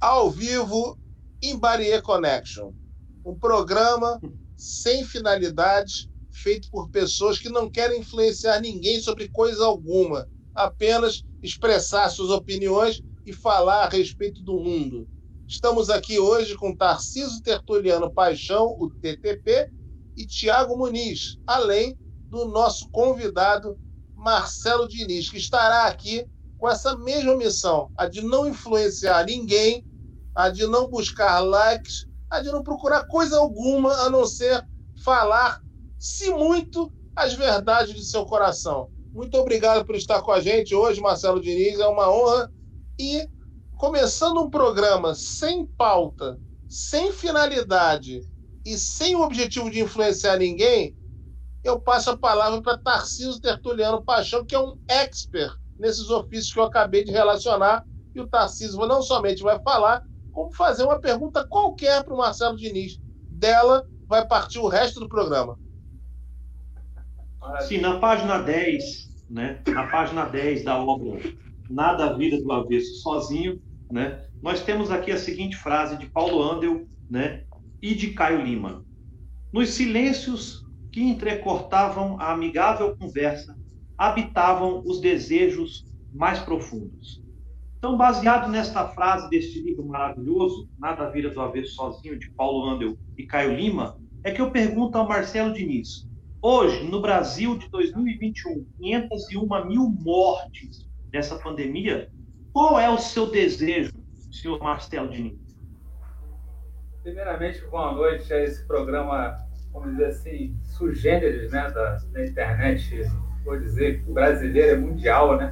ao vivo em Barrier Connection. Um programa sem finalidades, feito por pessoas que não querem influenciar ninguém sobre coisa alguma, apenas expressar suas opiniões e falar a respeito do mundo. Estamos aqui hoje com Tarciso Tertuliano Paixão, o TTP, e Tiago Muniz, além do nosso convidado Marcelo Diniz, que estará aqui com essa mesma missão, a de não influenciar ninguém, a de não buscar likes, a de não procurar coisa alguma a não ser falar, se muito, as verdades de seu coração. Muito obrigado por estar com a gente hoje, Marcelo Diniz, é uma honra. E começando um programa sem pauta, sem finalidade e sem o objetivo de influenciar ninguém, eu passo a palavra para Tarcísio Tertuliano Paixão, que é um expert nesses ofícios que eu acabei de relacionar. E o Tarcísio não somente vai falar, como fazer uma pergunta qualquer para o Marcelo Diniz. Dela vai partir o resto do programa. Sim, na página 10, né? Na página 10 da obra Nada a Vida do Avesso Sozinho, né? Nós temos aqui a seguinte frase de Paulo Andel, né? E de Caio Lima. Nos silêncios que entrecortavam a amigável conversa, habitavam os desejos mais profundos. Então, baseado nesta frase deste livro maravilhoso, Nada Vira do Avesso Sozinho, de Paulo Andel e Caio Lima, é que eu pergunto ao Marcelo Diniz. Hoje, no Brasil de 2021, 501 mil mortes dessa pandemia, qual é o seu desejo, senhor Marcelo Diniz? Primeiramente, boa noite a esse programa, vamos dizer assim, sugêneres né, da, da internet vou dizer, brasileira, é mundial, né?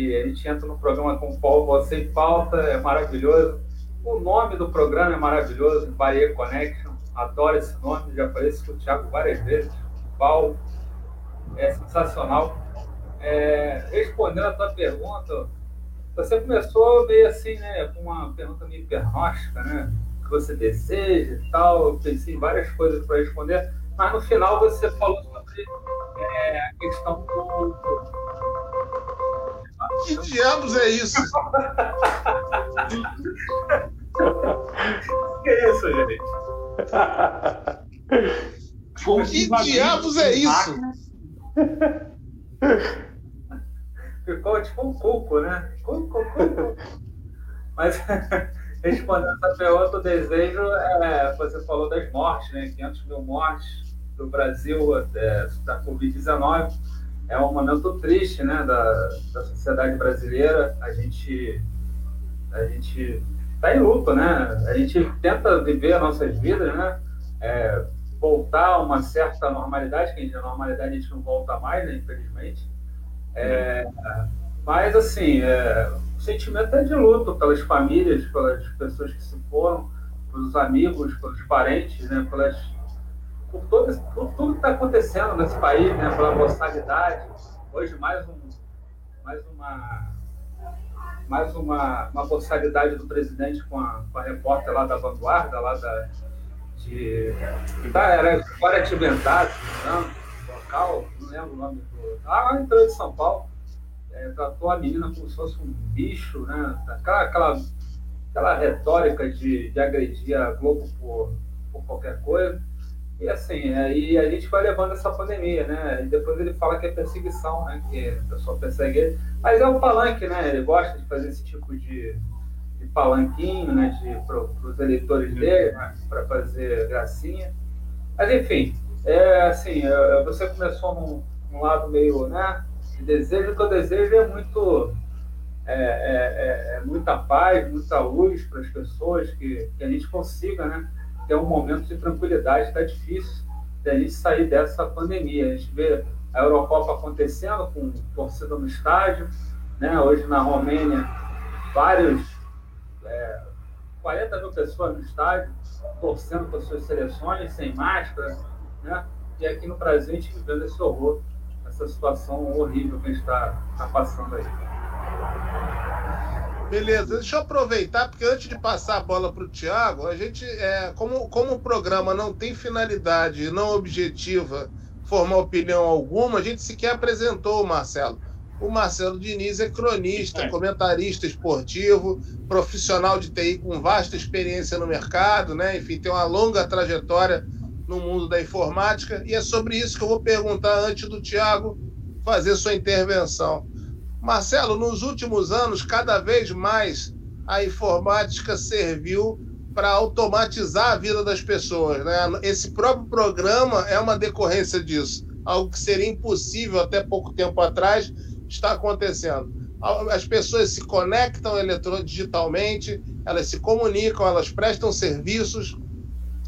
Que a gente entra no programa com Paulo Você em Pauta, é maravilhoso. O nome do programa é maravilhoso, Bahia Connection. Adoro esse nome, já falei isso com o Thiago várias vezes. Paulo é sensacional. É, respondendo a tua pergunta, você começou meio assim, né, com uma pergunta meio pernóstica, né? Que você deseja e tal. Eu pensei em várias coisas para responder, mas no final você falou sobre é, a questão do. Que diabos é isso? que é isso, gente? que diabos é isso? Ficou tipo um cuco, né? Cuco, cuco. Mas respondendo essa pergunta, o desejo é, você falou das mortes, né? 500 mil mortes do Brasil é, da Covid-19 é um momento triste né, da, da sociedade brasileira. A gente a gente está em luto, né? A gente tenta viver as nossas vidas, né? É, voltar a uma certa normalidade, que a normalidade a gente não volta mais, né, infelizmente. É, mas, assim, é, o sentimento é de luto pelas famílias, pelas pessoas que se foram, pelos amigos, pelos parentes, né, pelas por, todo, por tudo que está acontecendo nesse país, né, pela mortalidade. Hoje, mais, um, mais uma mais uma, uma do presidente com a, com a repórter lá da Vanguarda, lá da, de. Tá, era Guaratimentado, não, local, não lembro o nome do. Ah, lá entrou de São Paulo. É, tratou a menina como se fosse um bicho, né? Aquela, aquela, aquela retórica de, de agredir a Globo por, por qualquer coisa. E assim, aí a gente vai levando essa pandemia, né? E depois ele fala que é perseguição, né? Que a pessoa persegue ele. Mas é um palanque, né? Ele gosta de fazer esse tipo de, de palanquinho, né? Para os eleitores dele, né? para fazer gracinha. Mas enfim, é assim, é, você começou num, num lado meio, né? De desejo, o que eu desejo é muito. É, é, é, é muita paz, muita luz para as pessoas, que, que a gente consiga, né? Ter um momento de tranquilidade. Está difícil de a gente sair dessa pandemia. A gente vê a Eurocopa acontecendo com torcida no estádio, né? hoje na Romênia, vários, é, 40 mil pessoas no estádio, torcendo para suas seleções, sem máscara, né? e aqui no Brasil a gente vivendo esse horror, essa situação horrível que a gente está tá passando aí. Beleza, deixa eu aproveitar, porque antes de passar a bola para o Thiago, a gente, é, como, como o programa não tem finalidade não objetiva formar opinião alguma, a gente sequer apresentou o Marcelo. o Marcelo Diniz é cronista, comentarista esportivo, profissional de TI com vasta experiência no mercado, né? Enfim, tem uma longa trajetória no mundo da informática e é sobre isso que eu vou perguntar antes do Tiago fazer sua intervenção. Marcelo, nos últimos anos, cada vez mais a informática serviu para automatizar a vida das pessoas. Né? Esse próprio programa é uma decorrência disso. Algo que seria impossível até pouco tempo atrás está acontecendo. As pessoas se conectam digitalmente, elas se comunicam, elas prestam serviços,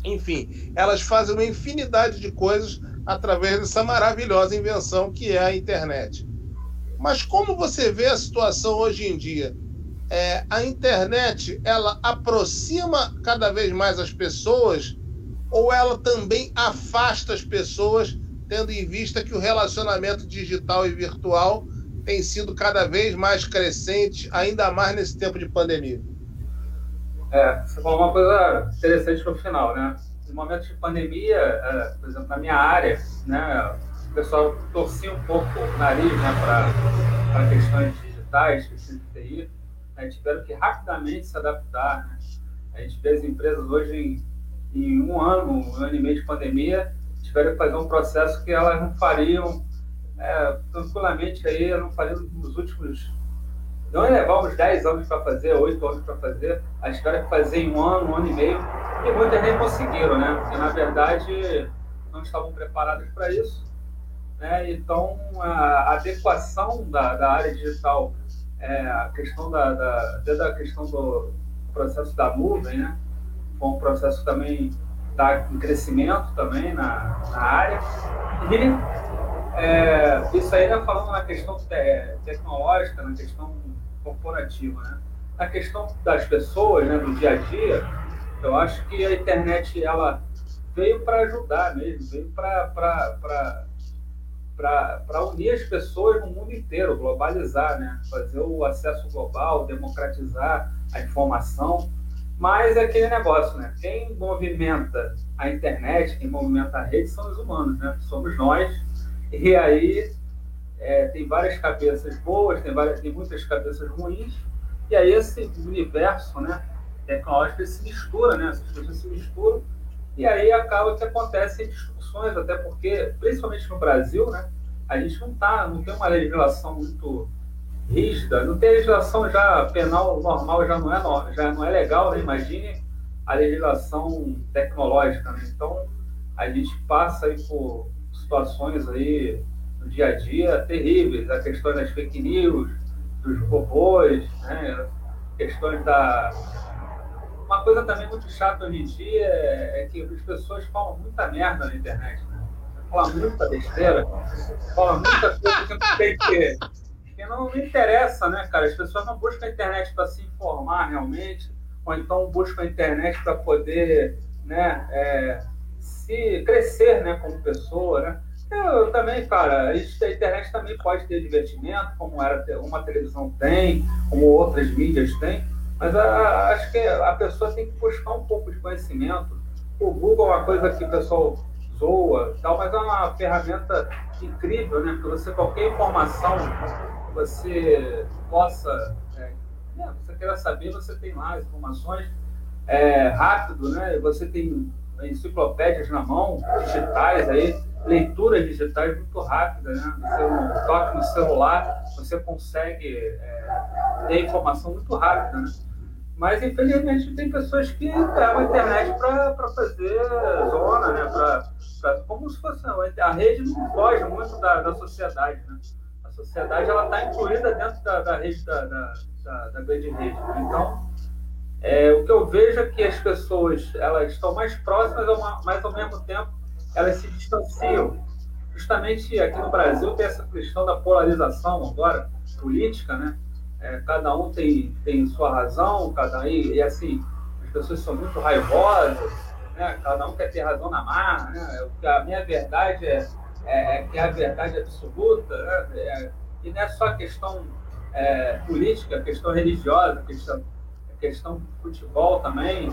enfim, elas fazem uma infinidade de coisas através dessa maravilhosa invenção que é a internet. Mas como você vê a situação hoje em dia? É, a internet ela aproxima cada vez mais as pessoas ou ela também afasta as pessoas, tendo em vista que o relacionamento digital e virtual tem sido cada vez mais crescente, ainda mais nesse tempo de pandemia? É, você falou uma coisa interessante no final, né? No momento de pandemia, é, por exemplo, na minha área, né, o pessoal torcia um pouco o nariz né, para questões digitais, questões de TI, né, tiveram que rapidamente se adaptar. Né? A gente vê as empresas hoje em, em um ano, um ano e meio de pandemia, tiveram que fazer um processo que elas não fariam é, tranquilamente aí, não falei nos últimos. Não levamos 10 anos para fazer, 8 anos para fazer, elas tiveram que fazer em um ano, um ano e meio, e muitas nem conseguiram, né? Porque na verdade não estavam preparadas para isso. Né? Então a adequação da, da área digital, é, a questão da, da, questão do processo da nuvem, né? Foi um processo também está em crescimento também na, na área. E é, isso aí está falando na questão te tecnológica, na questão corporativa, né? Na questão das pessoas, né, do dia a dia, eu acho que a internet ela veio para ajudar mesmo, veio para unir as pessoas no mundo inteiro, globalizar, né? fazer o acesso global, democratizar a informação. Mas é aquele negócio, né? Quem movimenta a internet, quem movimenta a rede são os humanos, né? Somos nós e aí é, tem várias cabeças boas, tem, várias, tem muitas cabeças ruins, e aí esse universo né, tecnológico se mistura, né? essas coisas se misturam, e aí acaba que acontecem discussões, até porque, principalmente no Brasil, né, a gente não, tá, não tem uma legislação muito rígida, não tem legislação já penal normal, já não é, já não é legal, né? imagine a legislação tecnológica. Né? Então, a gente passa aí por situações aí no dia a dia terríveis, a questão das fake news, dos robôs, né? questões da. Uma coisa também muito chata hoje em dia é, é que as pessoas falam muita merda na internet. Né? Falam muita besteira, falam muita coisa que não tem que. não, não interessa, né, cara? As pessoas não buscam a internet para se informar realmente, ou então buscam a internet para poder né, é, se crescer, né, como pessoa, né? Eu também, cara, a internet também pode ter divertimento, como era uma televisão tem, como outras mídias têm, mas a, a, acho que a pessoa tem que buscar um pouco de conhecimento. O Google é uma coisa que o pessoal zoa, tal, mas é uma ferramenta incrível, né? Porque você qualquer informação que você possa, é, né, você queira saber, você tem lá as informações é, rápido, né? Você tem enciclopédias na mão, digitais aí, leituras digitais muito rápidas, né? Você um toque no celular, você consegue é, ter informação muito rápida, né? Mas, infelizmente, tem pessoas que pegam a internet para fazer zona, né? Pra, pra, como se fosse... A rede não foge muito da, da sociedade, né? A sociedade, ela está incluída dentro da, da rede, da, da, da, da grande rede. Então, é, o que eu vejo é que as pessoas elas estão mais próximas, mas ao mesmo tempo elas se distanciam. Justamente aqui no Brasil tem essa questão da polarização agora política, né? É, cada um tem, tem sua razão, cada um, e, assim as pessoas são muito raivosas, né? Cada um quer ter razão na marra, né? A minha verdade é, é, é que é a verdade absoluta, né? É, e não é só questão é, política, questão religiosa, questão questão do futebol também,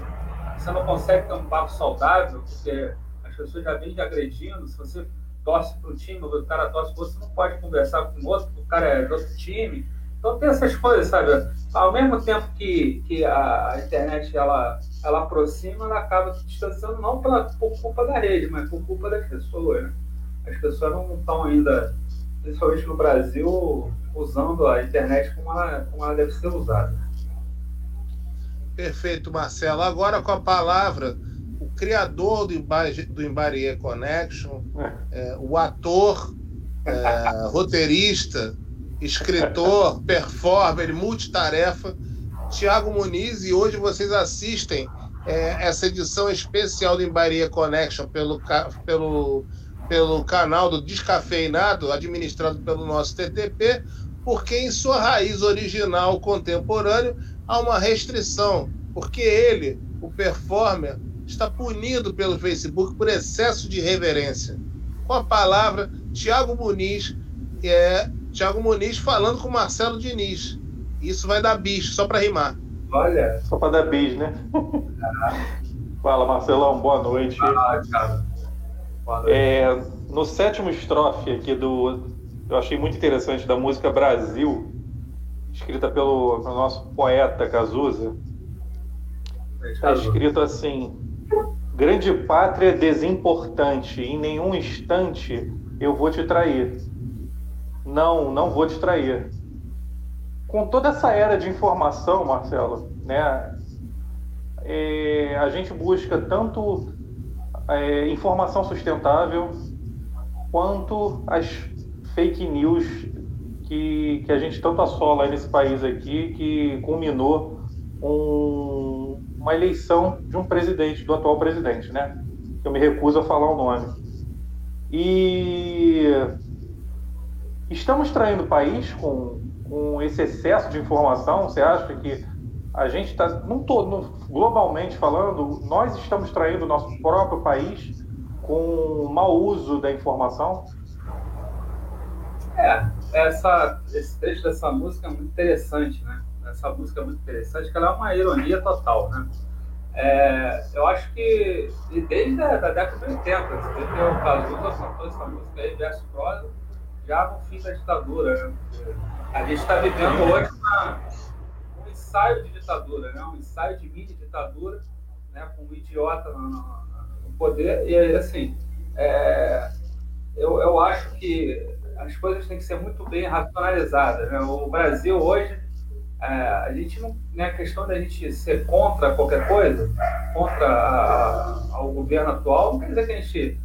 você não consegue ter um papo saudável, porque as pessoas já vêm te agredindo. Se você torce para um time, o cara torce para outro, você não pode conversar com o outro, o cara é de outro time. Então tem essas coisas, sabe? Ao mesmo tempo que, que a internet ela, ela aproxima, ela acaba se distanciando não pela, por culpa da rede, mas por culpa das pessoas. Né? As pessoas não estão ainda, principalmente no Brasil, usando a internet como ela, como ela deve ser usada. Perfeito, Marcelo. Agora com a palavra, o criador do, do Embarie Connection, é, o ator, é, roteirista, escritor, performer, multitarefa, Tiago Muniz, e hoje vocês assistem é, essa edição especial do Embaria Connection pelo, pelo, pelo canal do Descafeinado, administrado pelo nosso TTP, porque em sua raiz original contemporâneo há uma restrição, porque ele, o performer, está punido pelo Facebook por excesso de reverência. Com a palavra, Tiago Muniz é Thiago Muniz falando com Marcelo Diniz. Isso vai dar bicho, só para rimar. Olha. Só para dar bicho, né? Fala, Marcelão, boa noite. Ah, cara. Boa noite. É, no sétimo estrofe aqui do. Eu achei muito interessante da música Brasil, escrita pelo, pelo nosso poeta Cazuza. Está escrito assim: Grande pátria desimportante, em nenhum instante eu vou te trair não, não vou distrair. Com toda essa era de informação, Marcelo, né, é, a gente busca tanto é, informação sustentável quanto as fake news que, que a gente tanto assola nesse país aqui, que culminou um, uma eleição de um presidente, do atual presidente, né? Eu me recuso a falar o nome. E Estamos traindo o país com, com esse excesso de informação? Você acha que a gente está, globalmente falando, nós estamos traindo o nosso próprio país com o mau uso da informação? É, essa, esse trecho dessa música é muito interessante, né? Essa música é muito interessante, que ela é uma ironia total, né? É, eu acho que desde a da década de 80, você vê que o Cazuza cantou essa música aí, verso prosa, já no fim da ditadura. Né? A gente está vivendo hoje uma, um ensaio de ditadura, né? um ensaio de mini ditadura, né? com um idiota no, no, no poder. E assim, é, eu, eu acho que as coisas têm que ser muito bem racionalizadas. Né? O Brasil hoje, é, a gente não. Não é questão da gente ser contra qualquer coisa, contra a, a, o governo atual, não quer dizer que a gente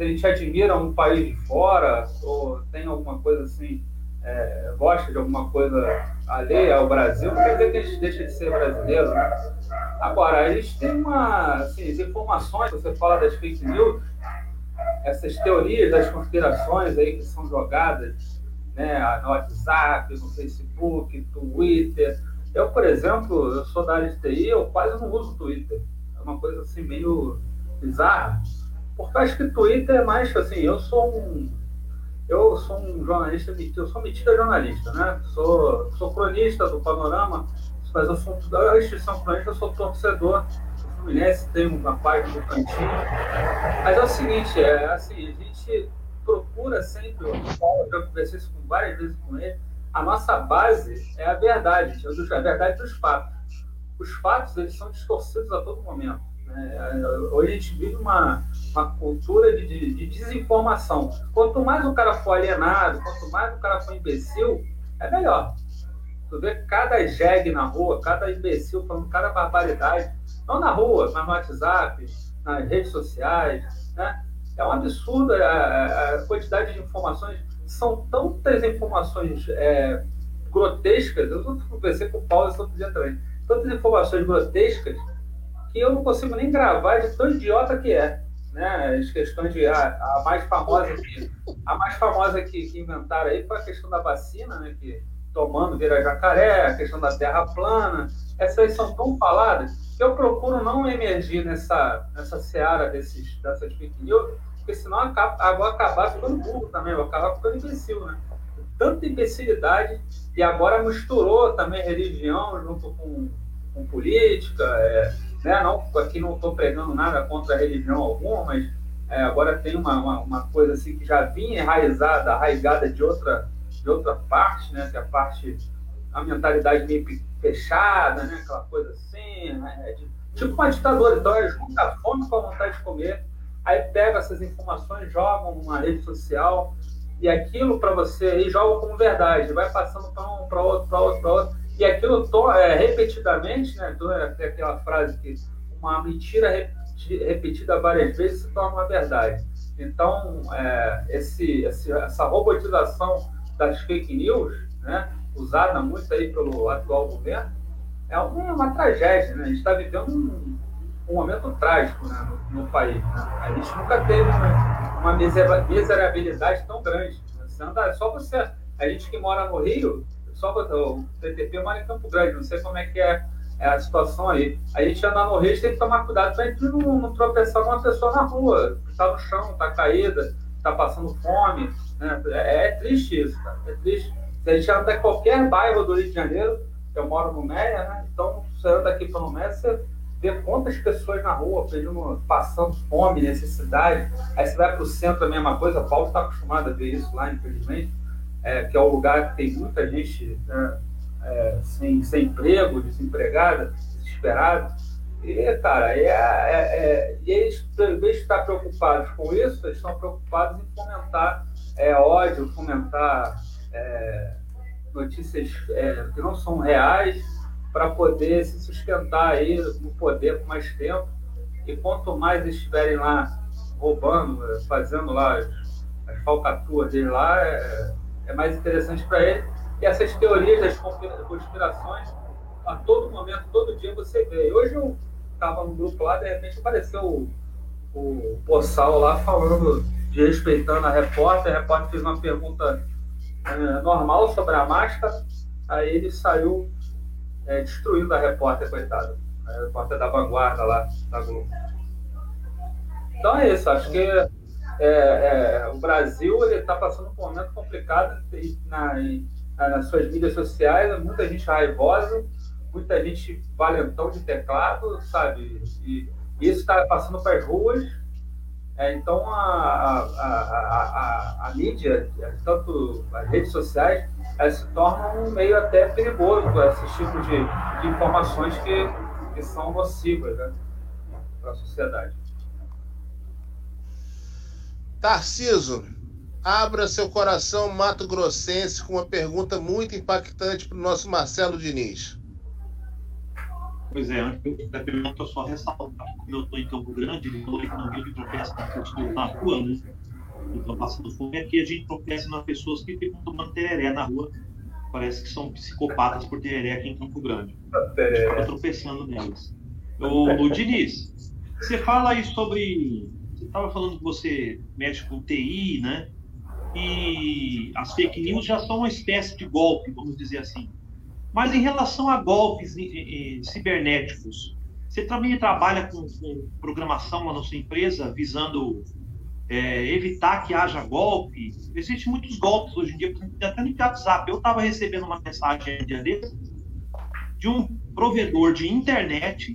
se a gente admira um país de fora ou tem alguma coisa assim, é, gosta de alguma coisa alheia ao Brasil, não quer dizer que a gente deixa de ser brasileiro. Né? Agora, a gente tem uma, assim, as informações, você fala das fake news, essas teorias das conspirações aí que são jogadas né, no WhatsApp, no Facebook, Twitter. Eu, por exemplo, eu sou da área de TI, eu quase não uso Twitter. É uma coisa assim meio bizarra. Porque acho que Twitter é mais assim, eu sou um. Eu sou um jornalista, eu sou metido jornalista, né? Sou, sou cronista do Panorama, mas eu sou da instituição cronista, eu sou torcedor do Fluminense, tenho uma parte do cantinho. Mas é o seguinte, é assim, a gente procura sempre, eu já conversei isso com várias vezes com ele, a nossa base é a verdade, a verdade dos fatos. Os fatos, eles são distorcidos a todo momento. Né? Hoje a gente vive uma, uma cultura de, de, de, desinformação. Quanto mais o cara for alienado, quanto mais o cara for imbecil, é melhor. Tu vê cada jegue na rua, cada imbecil falando cada barbaridade, não na rua, mas no WhatsApp, nas redes sociais, né? É um absurdo a, a quantidade de informações. São tantas informações é, grotescas. Eu conversei com o Paulo outro dia também. Tantas informações grotescas que eu não consigo nem gravar de tão idiota que é. Né? As questões de a, a mais famosa que a mais famosa que, que, inventaram aí foi a questão da vacina, né? Que tomando vira jacaré, a questão da terra plana. Essas são tão faladas que eu procuro não emergir nessa nessa seara desses dessas fake news, porque senão acaba, agora acabar ficando burro também, vou acabar ficando imbecil, né? Tanta imbecilidade e agora misturou também religião junto com, com política. É, né? Não, aqui não estou pregando nada contra a religião alguma, mas é, agora tem uma, uma, uma, coisa assim que já vinha enraizada, arraigada de outra, de outra parte, né? Que é a parte, a mentalidade meio fechada, né? Aquela coisa assim, né? É tipo uma ditadura. Então, eles muita fome com a vontade de comer, aí pega essas informações, jogam numa rede social, e aquilo para você aí joga como verdade, vai passando para um, para outro, para outro, para outro, e aquilo é, repetidamente, né? Então, é aquela frase que uma mentira repetida várias vezes se torna uma verdade. Então, é, esse, esse, essa robotização das fake news, né, usada muito aí pelo atual governo, é uma, uma tragédia. Né? A gente está vivendo um, um, momento trágico né, no, no, país. Né? A gente nunca teve uma, uma miserabilidade tão grande. Né? Você anda, é só você. A gente que mora no Rio, só o TTP mora em Campo Grande, não sei como é que é é a situação aí. A gente anda no Rio, tem que tomar cuidado para a não, não tropeçar uma pessoa na rua, que está no chão, está caída, está passando fome. Né? É, é, triste isso, cara. É triste. Se a gente anda em qualquer bairro do Rio de Janeiro, eu moro no Meia, né? Então, você anda aqui pelo Meia, você vê quantas pessoas na rua pedindo, passando fome, necessidade. Aí você vai para o centro, a mesma coisa. Paulo está acostumado a ver isso lá, infelizmente, é, que é o lugar que tem muita gente. Né? é, sem, sem emprego, desempregada, desesperada. E, cara, é, é, é, e eles, em vez de estar preocupados com isso, eles estão preocupados em fomentar é, ódio, fomentar é, notícias que não são reais para poder se sustentar aí no poder por mais tempo. E quanto mais eles estiverem lá roubando, fazendo lá as, as falcatruas dele lá, é mais interessante para ele e essas teorias das conspirações, a todo momento, todo dia você vê. Hoje eu estava no grupo lá, de repente apareceu o, o Poçal lá falando, de respeitando a repórter. A repórter fez uma pergunta é, normal sobre a máscara, aí ele saiu é, destruindo a repórter, coitada. A repórter da vanguarda lá da Globo. Então é isso, acho que é, é, o Brasil está passando por um momento complicado na, nas suas mídias sociais, muita gente raivosa, muita gente valentão de teclado, sabe? E, isso está passando para as ruas. É, então, a, a, a, a, mídia, tanto as redes sociais, elas se tornam um meio até perigoso para esses tipos de, de informações que, que são nocivas né, para a sociedade. Tarciso, Abra seu coração Mato Grossense com uma pergunta muito impactante para o nosso Marcelo Diniz. Pois é, antes da pergunta, só ressaltar, como eu estou em Campo Grande, ele falou que não vive tropeça na rua, né? Então, passando fome, aqui a gente tropeça nas pessoas que ficam tomando tereré na rua. Parece que são psicopatas por tereré aqui em Campo Grande. Estou tropeçando nelas. O, o Diniz, você fala aí sobre. Estava falando que você mexe com TI, né? e as fake news já são uma espécie de golpe, vamos dizer assim. Mas em relação a golpes cibernéticos, você também trabalha com, com programação lá na sua empresa visando é, evitar que haja golpe? Existem muitos golpes hoje em dia, até no WhatsApp. Eu estava recebendo uma mensagem de um provedor de internet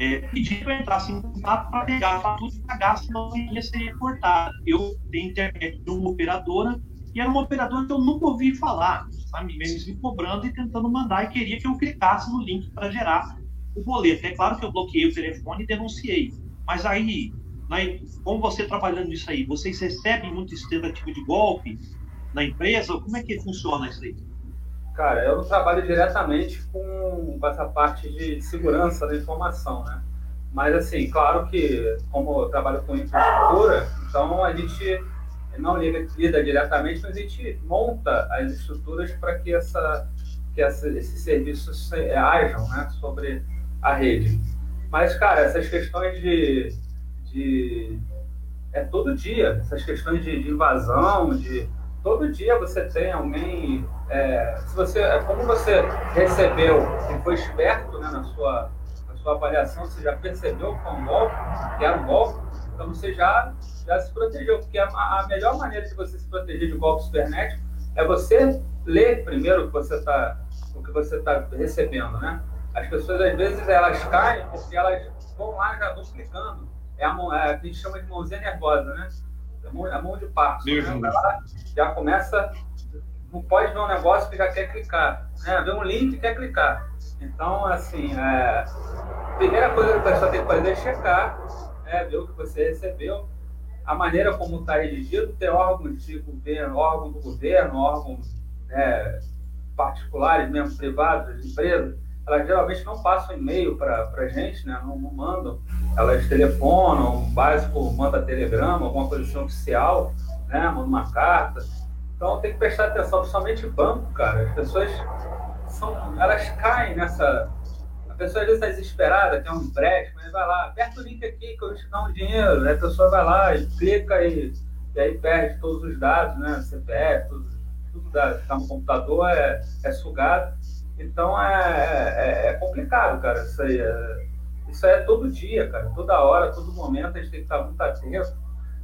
é, pedir para em contato para pegar a fatura e pagar, senão ia ser cortado. Eu tenho internet de uma operadora e era uma operadora que eu nunca ouvi falar, sabe? Eles me cobrando e tentando mandar e queria que eu clicasse no link para gerar o boleto. É claro que eu bloqueei o telefone e denunciei, mas aí, né, como você trabalhando nisso aí, vocês recebem muito esse tentativa de golpe na empresa? Como é que funciona isso aí? Cara, eu trabalho diretamente com, com essa parte de segurança da informação, né? Mas, assim, claro que, como eu trabalho com infraestrutura, então a gente não lida, diretamente, mas a gente monta as estruturas para que, essa, que essa, esses serviços ajam né, sobre a rede. Mas, cara, essas questões de. de é todo dia, essas questões de, de invasão, de todo dia você tem alguém. É, se você, é, como você recebeu e foi esperto né, na, sua, na sua avaliação, você já percebeu que foi um golpe, que era um golpe, então você já, já se protegeu. Porque a, a melhor maneira de você se proteger de golpe cibernético é você ler primeiro o que você está o que você está recebendo, né? As pessoas às vezes elas caem porque elas vão lá já vão clicando é a, mão, é, a gente chama de mãozinha nervosa, né? A mão, de passo. Né? Já começa, não pode ver um negócio que já quer clicar. Né? Vê um link e quer clicar. Então, assim, é, a primeira coisa que a pessoa tem que fazer é checar, é, ver o que você recebeu, a maneira como está redigido, tem órgãos de governo, órgão do governo, órgãos né, particulares, mesmo privados, empresas, elas geralmente não passam e-mail para a gente, né? não, não, mandam. Elas telefonam, básico manda telegrama, alguma coisa assim oficial, né? manda uma carta. Então tem que prestar atenção, principalmente banco, cara. As pessoas são, elas caem nessa. A pessoa às vezes está desesperada, quer um empréstimo, mas vai lá, aperta o link aqui que eu te dou um dinheiro. Aí a pessoa vai lá e clica e, e aí perde todos os dados, né? CPF, tudo, tudo que está no computador é, é sugado. Então é, é, é, complicado, cara. Isso aí é, isso é todo dia, cara. Toda hora, todo momento, a gente tem que estar muito atento.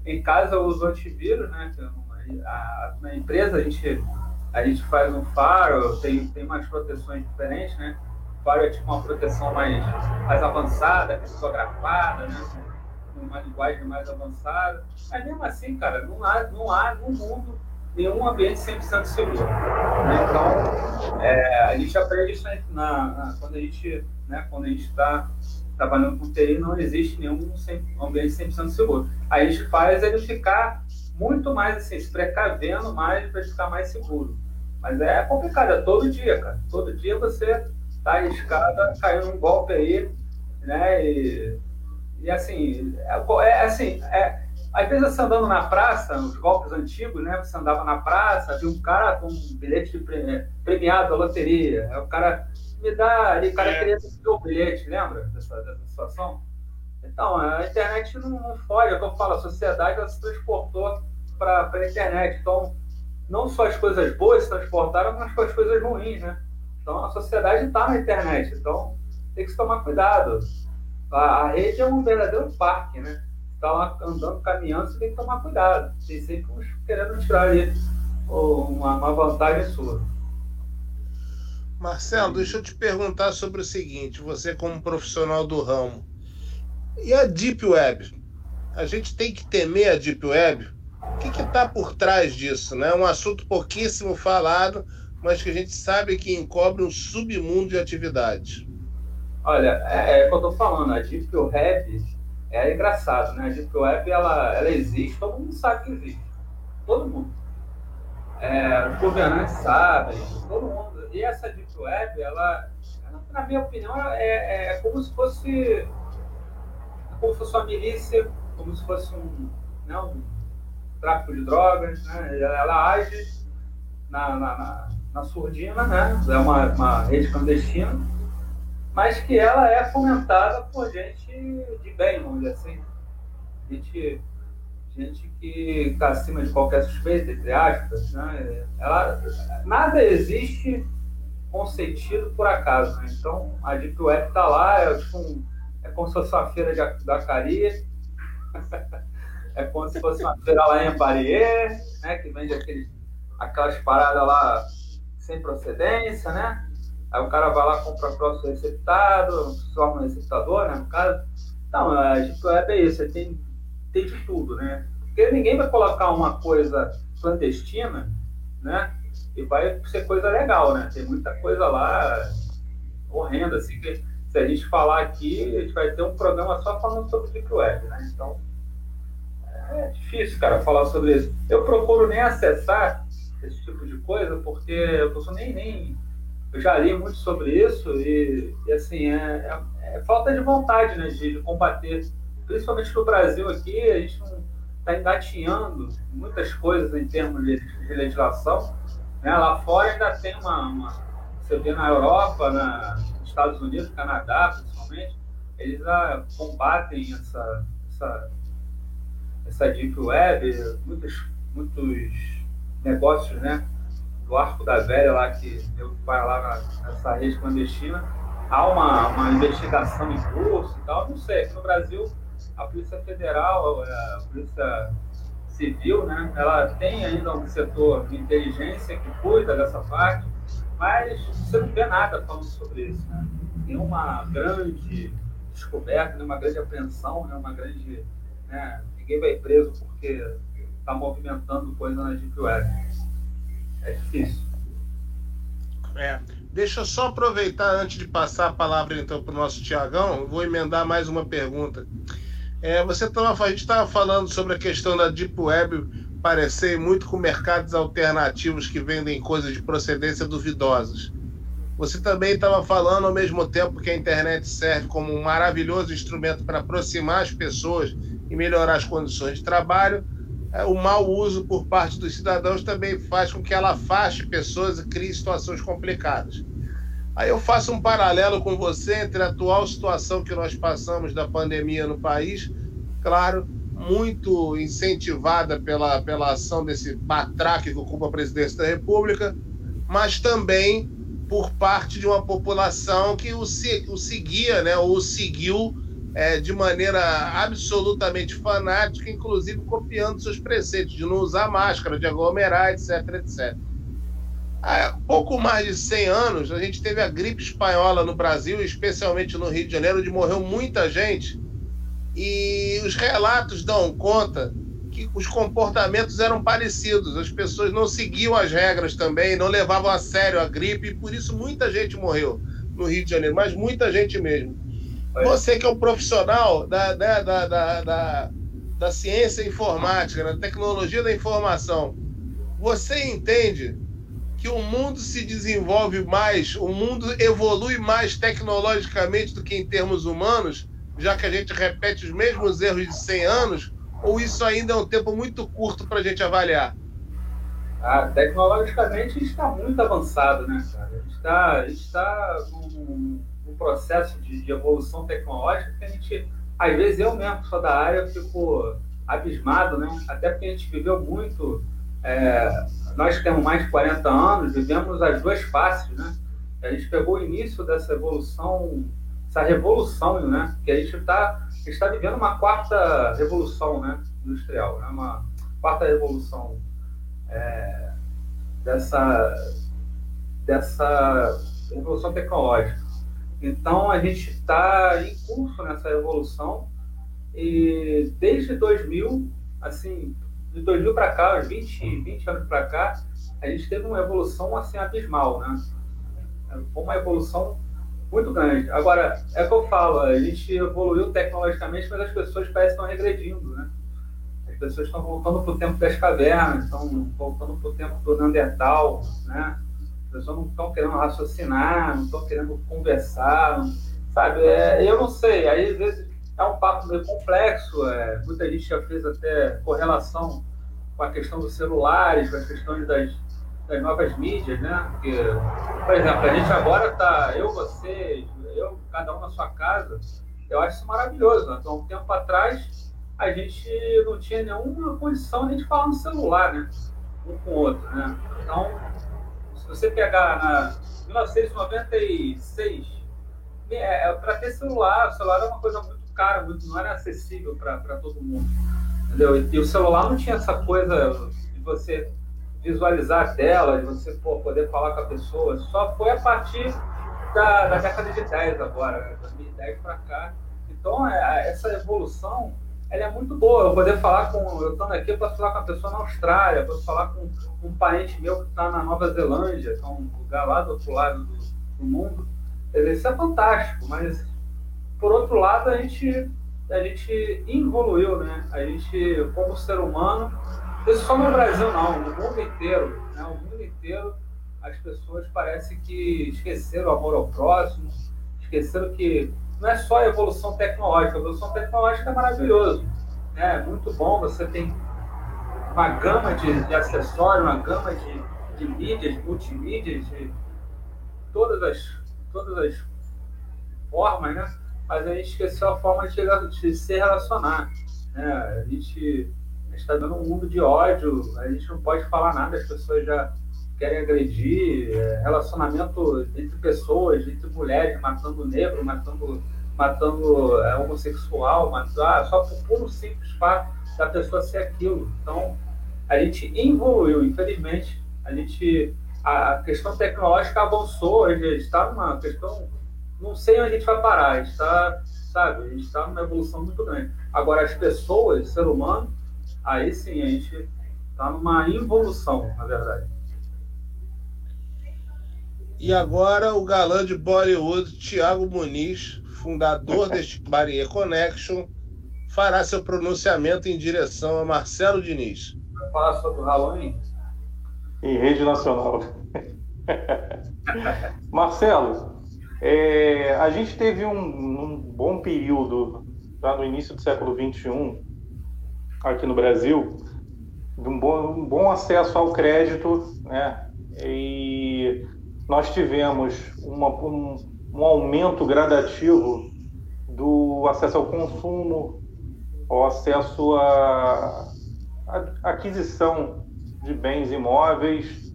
Em casa uso antivírus, né? A, na empresa a gente, a gente faz um faro, tem, tem umas proteções diferentes, né? O faro é tipo uma proteção mais, mais avançada, criptografada, né? Uma linguagem mais avançada. Mas mesmo assim, cara, não há, não há no mundo nenhum ambiente 100% seguro. Né? Então, é, a gente aprende isso na, na, quando a gente né, está trabalhando com TI, não existe nenhum ambiente 100% seguro. A gente faz ele ficar muito mais assim, se precavendo mais para ficar mais seguro. Mas é complicado, é todo dia, cara. Todo dia você está arriscado a cair num golpe aí, né? E, e assim, é, é assim, é, às vezes você andando na praça, os golpes antigos, né? Você andava na praça, viu um cara com um bilhete premiado da loteria. Aí o cara me dá, e o cara é. queria ter o bilhete, lembra dessa, dessa situação? Então, a internet não, não foge, é o que eu falo, a sociedade ela se transportou para a internet. Então, não só as coisas boas se transportaram, mas as coisas ruins, né? Então, a sociedade está na internet, então tem que se tomar cuidado. A, a rede é um verdadeiro parque, né? Está andando, caminhando, você tem que tomar cuidado. Tem sempre uns querendo tirar ali uma, uma vantagem sua. Marcelo, deixa eu te perguntar sobre o seguinte: você, como profissional do ramo, e a Deep Web? A gente tem que temer a Deep Web? O que está por trás disso? Né? É um assunto pouquíssimo falado, mas que a gente sabe que encobre um submundo de atividades. Olha, é, é o que eu estou falando, a Deep Web é engraçado, né? A Deep Web, ela, ela existe, todo mundo sabe que existe. Todo mundo. É, os governantes sabem, todo mundo. E essa Deep Web, ela, ela na minha opinião, é, é como se fosse é como se fosse uma milícia, como se fosse um, né, um tráfico de drogas, né? Ela, ela age na, na, na, na surdina, né? É uma, uma rede clandestina mas que ela é fomentada por gente de bem, vamos dizer assim. Gente, gente que está acima de qualquer suspeita, entre aspas. Né? Ela, nada existe concedido por acaso. Né? Então, a Deep Web está lá, é, tipo um, é como se fosse uma feira de, da Caria, é como se fosse uma feira lá em Parier, né? que vende aqueles, aquelas paradas lá sem procedência, né? Aí o cara vai lá, compra o próximo receptado, forma um receptador, né? No caso. Não, a Deep Web é isso, tem, tem de tudo, né? Porque ninguém vai colocar uma coisa clandestina, né? E vai ser coisa legal, né? Tem muita coisa lá horrenda, assim, que se a gente falar aqui, a gente vai ter um programa só falando sobre Deep Web, né? Então, é difícil, cara, falar sobre isso. Eu procuro nem acessar esse tipo de coisa, porque eu não nem, nem eu já li muito sobre isso e, e assim, é, é, é, falta de vontade né, de, de, combater. Principalmente no Brasil aqui, a gente está engatinhando muitas coisas em termos de, de legislação. Né? Lá fora ainda tem uma, uma, Você vê na Europa, na, nos Estados Unidos, Canadá, principalmente, eles já combatem essa, essa, essa deep web, muitos, muitos negócios, né? Do Arco da Velha lá, que eu vai lá nessa rede clandestina, há uma, uma investigação em curso e tal, não sei, aqui no Brasil a Polícia Federal, a Polícia Civil, né, ela tem ainda um setor de inteligência que cuida dessa parte, mas você não vê nada falando sobre isso, né? Tem uma grande descoberta, né? uma grande apreensão, né? uma grande. Né? Ninguém vai preso porque está movimentando coisa na Deep Web. É difícil. É. Deixa eu só aproveitar antes de passar a palavra então para o nosso Tiagão, vou emendar mais uma pergunta. É, você tava, a gente estava falando sobre a questão da Deep Web parecer muito com mercados alternativos que vendem coisas de procedência duvidosas. Você também estava falando ao mesmo tempo que a internet serve como um maravilhoso instrumento para aproximar as pessoas e melhorar as condições de trabalho. É, o mau uso por parte dos cidadãos também faz com que ela afaste pessoas e crie situações complicadas. Aí eu faço um paralelo com você entre a atual situação que nós passamos da pandemia no país, claro, muito incentivada pela, pela ação desse batraque que ocupa a presidência da República, mas também por parte de uma população que o, o seguia, né, ou o seguiu é, de maneira absolutamente fanática, inclusive copiando seus preceitos de não usar máscara, de aglomerar, etc, etc. Há pouco mais de 100 anos, a gente teve a gripe espanhola no Brasil, especialmente no Rio de Janeiro, onde morreu muita gente. E os relatos dão conta que os comportamentos eram parecidos. As pessoas não seguiam as regras também, não levavam a sério a gripe, e por isso muita gente morreu no Rio de Janeiro, mas muita gente mesmo. Você que é um profissional da, da, da, da, da, da ciência informática, da tecnologia da informação, você entende que o mundo se desenvolve mais, o mundo evolui mais tecnologicamente do que em termos humanos, já que a gente repete os mesmos erros de 100 anos, ou isso ainda é um tempo muito curto para a gente avaliar? Ah, tecnologicamente a gente está muito avançado, né, cara? A gente está tá num, processo de, de, evolução tecnológica que a gente, às vezes eu mesmo sou da área, fico abismado, né? Até porque a gente viveu muito, é, nós temos mais de 40 anos, vivemos as duas faces, né? A gente pegou o início dessa evolução, essa revolução, né? Que a gente está está vivendo uma quarta revolução né, industrial, né, uma quarta revolução é, dessa, dessa revolução tecnológica. Então, a gente está em curso nessa revolução e desde 2000, assim, de 2000 para cá, 20, 20 anos para cá, a gente teve uma evolução assim abismal, né? Foi uma evolução muito grande. Agora, é o que eu falo, a gente evoluiu tecnologicamente, mas as pessoas parecem estar regredindo, né? As pessoas estão voltando para o tempo das cavernas, estão voltando para o tempo do Neandertal, né? As pessoas não estão querendo raciocinar, não estão querendo conversar, sabe? É, eu não sei, aí às vezes é um papo meio complexo, é, muita gente já fez até correlação com a questão dos celulares, com as questões das das novas mídias, né? Porque, por exemplo, a gente agora tá, eu, você, eu, cada um na sua casa, eu acho isso maravilhoso. Né? Então, um tempo atrás, a gente não tinha nenhuma condição nem de falar no celular, né? Um com o outro, né? Então, se você pegar na 1996, é, é para ter celular, o celular era uma coisa muito cara, muito, não era acessível para todo mundo. Entendeu? E o celular não tinha essa coisa de você visualizar a tela, de você pô, poder falar com a pessoa, só foi a partir da, da década de 10 agora, né? 2010 para cá. Então, é, essa evolução ela é muito boa. Eu poder falar com. Eu estando aqui, eu posso falar com a pessoa na Austrália, posso falar com um parente meu que está na Nova Zelândia, que é um lugar lá do outro lado do, do mundo. Isso é fantástico, mas por outro lado, a gente, a gente evoluiu, né? A gente, como ser humano, isso só no Brasil não, no mundo inteiro. Né? O mundo inteiro as pessoas parecem que esqueceram o amor ao próximo, esqueceram que não é só a evolução tecnológica, a evolução tecnológica é maravilhoso. É muito bom, você tem uma gama de, de acessórios, uma gama de, de mídias, multimídias, de todas as, todas as formas, né? mas a gente esqueceu a forma de, de se relacionar. Né? A gente está dando um mundo de ódio, a gente não pode falar nada, as pessoas já querem agredir, é, relacionamento entre pessoas, entre mulheres, matando negro, matando, matando é, homossexual, matando, ah, só por puro simples fato da pessoa ser aquilo. Então, a gente evoluiu, infelizmente, a gente a questão tecnológica avançou, a gente está numa questão, não sei onde a gente vai parar, está, sabe? A gente está numa evolução muito grande. Agora, as pessoas, ser humano, aí sim, a gente está numa involução, na verdade. E agora o galã de Bollywood, Thiago Muniz, fundador deste Maria Connection, fará seu pronunciamento em direção a Marcelo Diniz. Vai falar sobre o Halloween? Em rede nacional. Marcelo, é, a gente teve um, um, bom período, já no início do século XXI, aqui no Brasil, de um bom, um bom acesso ao crédito, né? E nós tivemos uma, um, um aumento gradativo do acesso ao consumo, ao acesso à, à aquisição de bens imóveis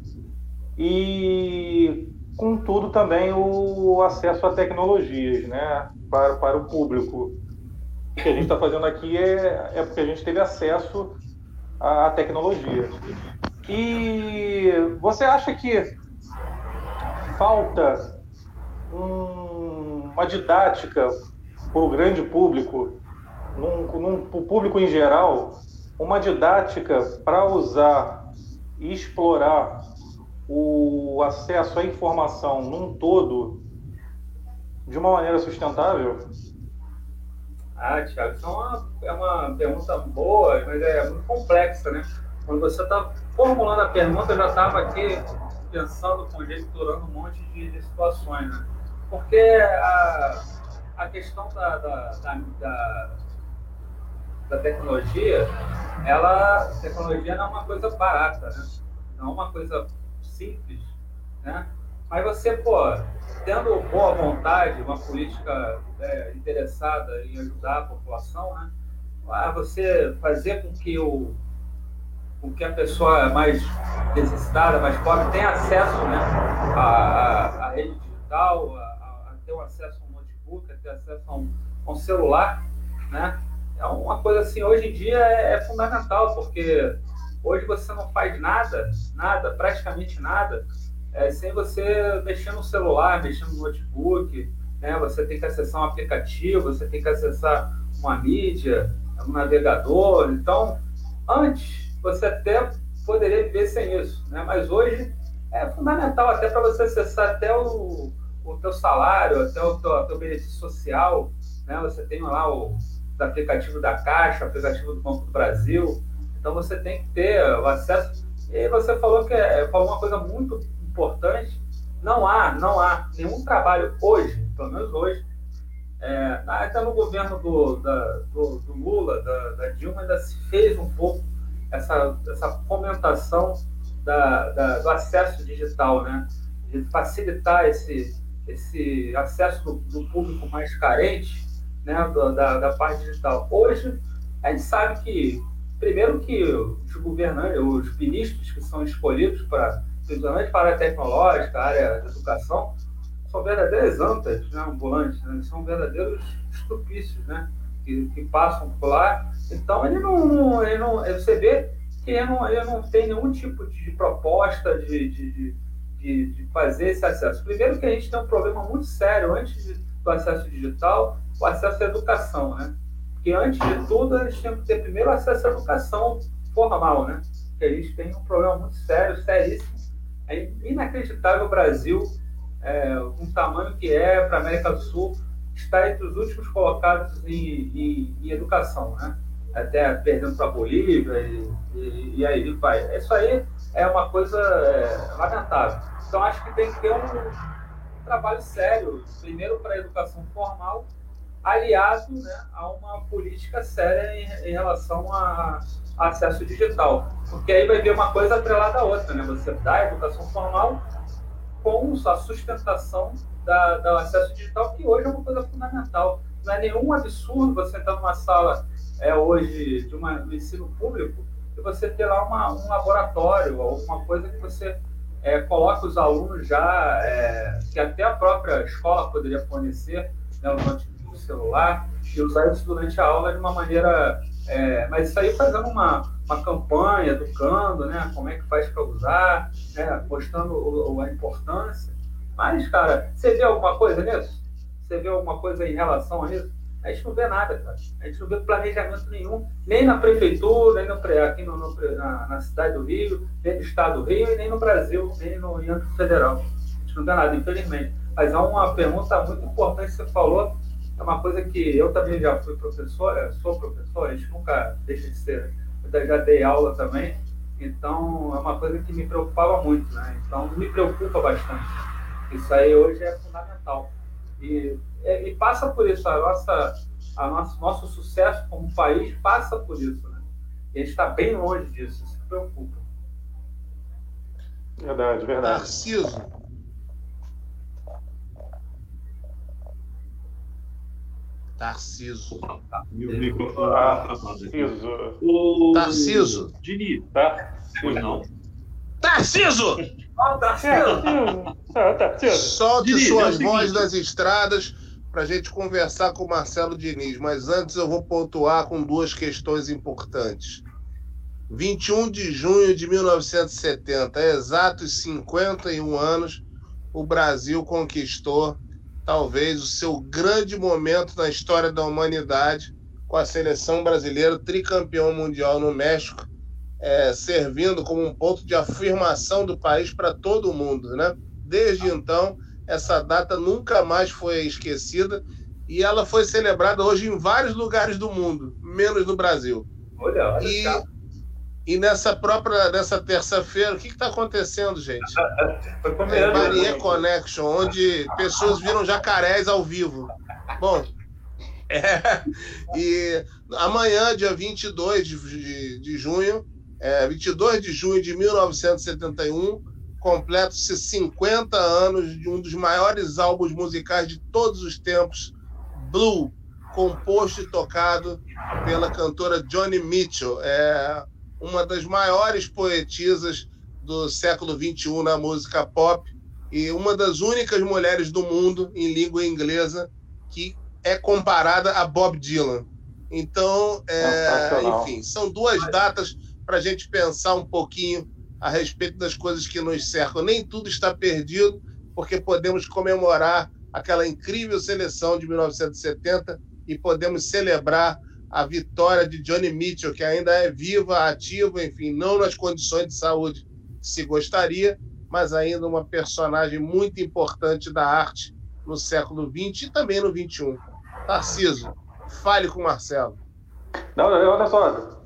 e, contudo, também o acesso a tecnologias né, para, para o público. O que a gente está fazendo aqui é, é porque a gente teve acesso à tecnologia. E você acha que falta um, uma didática para o grande público, para o público em geral, uma didática para usar e explorar o acesso à informação num todo de uma maneira sustentável? Ah, Tiago, isso é uma, é uma pergunta boa, mas é muito complexa, né? Quando você está formulando a pergunta, eu já estava aqui pensando, conjecturando um monte de, de situações, né? Porque a, a questão da, da, da, da, tecnologia, ela, tecnologia não é uma coisa barata, né? Não é uma coisa simples, né? Mas você, pô, tendo boa vontade, uma política é, interessada em ajudar a população, né? Você fazer com que o com que a pessoa mais necessitada, mais pobre, tenha acesso né, à, à rede digital, a, a, ter um acesso a um notebook, a ter acesso a um, a um celular, né? É uma coisa assim, hoje em dia é, é, fundamental, porque hoje você não faz nada, nada, praticamente nada, é, sem você mexer no celular, mexer no notebook, né? Você tem que acessar um aplicativo, você tem que acessar uma mídia, um navegador. Então, antes você até poderia viver sem isso, né? Mas hoje é fundamental até para você acessar até o, o teu salário, até o teu, teu benefício social, né? Você tem lá o, o aplicativo da Caixa, o aplicativo do Banco do Brasil, então você tem que ter o acesso. E você falou que é, falou uma coisa muito importante. Não há, não há nenhum trabalho hoje, pelo menos hoje, é, até no governo do, da, do, do Lula, da, da Dilma, ainda se fez um pouco essa, essa fomentação da, da, do acesso digital, né? de facilitar esse, esse acesso do, do público mais carente né? da, da parte digital. Hoje, a gente sabe que, primeiro que os governantes, os ministros que são escolhidos para, principalmente para a área tecnológica, a área da educação, são verdadeiras antas né, ambulantes, né? são verdadeiros estupícios, né? que, que passam por lá. Então, ele não, ele não, você vê que ele não, ele não tem nenhum tipo de proposta de, de, de, de fazer esse acesso. Primeiro que a gente tem um problema muito sério antes do acesso digital, o acesso à educação, né? Porque antes de tudo, a gente tem que ter primeiro acesso à educação formal, né? Porque a gente tem um problema muito sério, seríssimo. É inacreditável o Brasil, é, com o tamanho que é para a América do Sul, está entre os últimos colocados em, em, em educação, né? Até perdendo para a Bolívia e, e, e, aí vai. Isso aí é uma coisa é, lamentável. Então acho que tem que ter um, trabalho sério, primeiro para a educação formal, aliado né, a uma política séria em, em relação a, acesso digital. Porque aí vai ver uma coisa atrelada à outra, né? Você dá a educação formal com a sustentação da, do acesso digital, que hoje é uma coisa fundamental. Não é nenhum absurdo você estar numa sala é, hoje de uma, do ensino público e você ter lá uma, um laboratório, alguma coisa que você é, coloca os alunos já, é, que até a própria escola poderia fornecer, né, o notebook, celular, e usar isso durante a aula de uma maneira. É, mas isso aí fazendo uma, uma campanha, educando, né, como é que faz para usar, né, mostrando o, a importância. Mas, cara, você vê alguma coisa nisso? Você vê alguma coisa em relação a isso? A gente não vê nada, cara. A gente não vê planejamento nenhum, nem na prefeitura, nem no, aqui no, no na, na, cidade do Rio, nem no estado do Rio, nem no Brasil, nem no âmbito federal. A gente não vê nada, infelizmente. Mas há uma pergunta muito importante que você falou, é uma coisa que eu também já fui professor, sou professor, a gente nunca deixa de ser. Eu já dei aula também, então é uma coisa que me preocupava muito, né? Então me preocupa bastante. Isso aí hoje é fundamental. E, é, e passa por isso, a nossa, a nosso, nosso sucesso como país passa por isso, né? E a gente está bem longe disso, isso preocupa. Verdade, verdade. Narciso. Tarciso. Meu microfone tá Tarciso. Tarciso. Dini. Não. Tarciso! Solte suas é vozes das estradas para a gente conversar com o Marcelo Diniz. Mas antes eu vou pontuar com duas questões importantes. 21 de junho de 1970, exatos 51 anos, o Brasil conquistou talvez o seu grande momento na história da humanidade com a seleção brasileira tricampeão mundial no México é, servindo como um ponto de afirmação do país para todo mundo. Né? Desde então, essa data nunca mais foi esquecida e ela foi celebrada hoje em vários lugares do mundo, menos no Brasil. Olha, olha e, e nessa própria nessa terça-feira, o que está acontecendo, gente? é Maria Connection, onde pessoas viram jacarés ao vivo. Bom, é, e amanhã, dia 22 de, de, de junho, é, 22 de junho de 1971, completa-se 50 anos de um dos maiores álbuns musicais de todos os tempos, Blue, composto e tocado pela cantora Johnny Mitchell. É uma das maiores poetisas do século XXI na música pop e uma das únicas mulheres do mundo em língua inglesa que é comparada a Bob Dylan. Então, é, enfim, são duas datas para a gente pensar um pouquinho a respeito das coisas que nos cercam. Nem tudo está perdido, porque podemos comemorar aquela incrível seleção de 1970 e podemos celebrar a vitória de Johnny Mitchell, que ainda é viva, ativa, enfim, não nas condições de saúde que se gostaria, mas ainda uma personagem muito importante da arte no século XX e também no XXI. Tarciso, fale com o Marcelo. Não, olha só,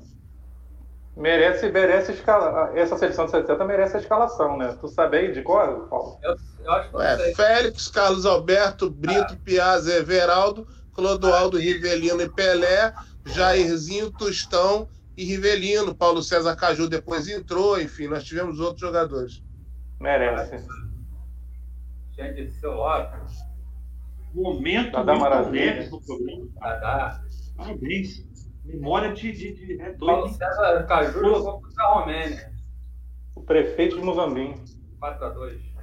merece, merece escala, essa seleção de 70 merece a escalação, né? Tu sabe aí de qual, Paulo? Eu, eu acho que é, Félix, Carlos Alberto, Brito, ah. Piazza, Everaldo, Clodoaldo, ah. Rivelino e Pelé, Jairzinho, Tostão e Rivelino. Paulo César Caju depois entrou, enfim, nós tivemos outros jogadores. Merece. Gente, seu lado. Momento Milton Neves no programa. Tá, Parabéns. Memória de. de, de é doido. Paulo César Caju jogou contra a Romênia. O prefeito de Mozambique. 4x2.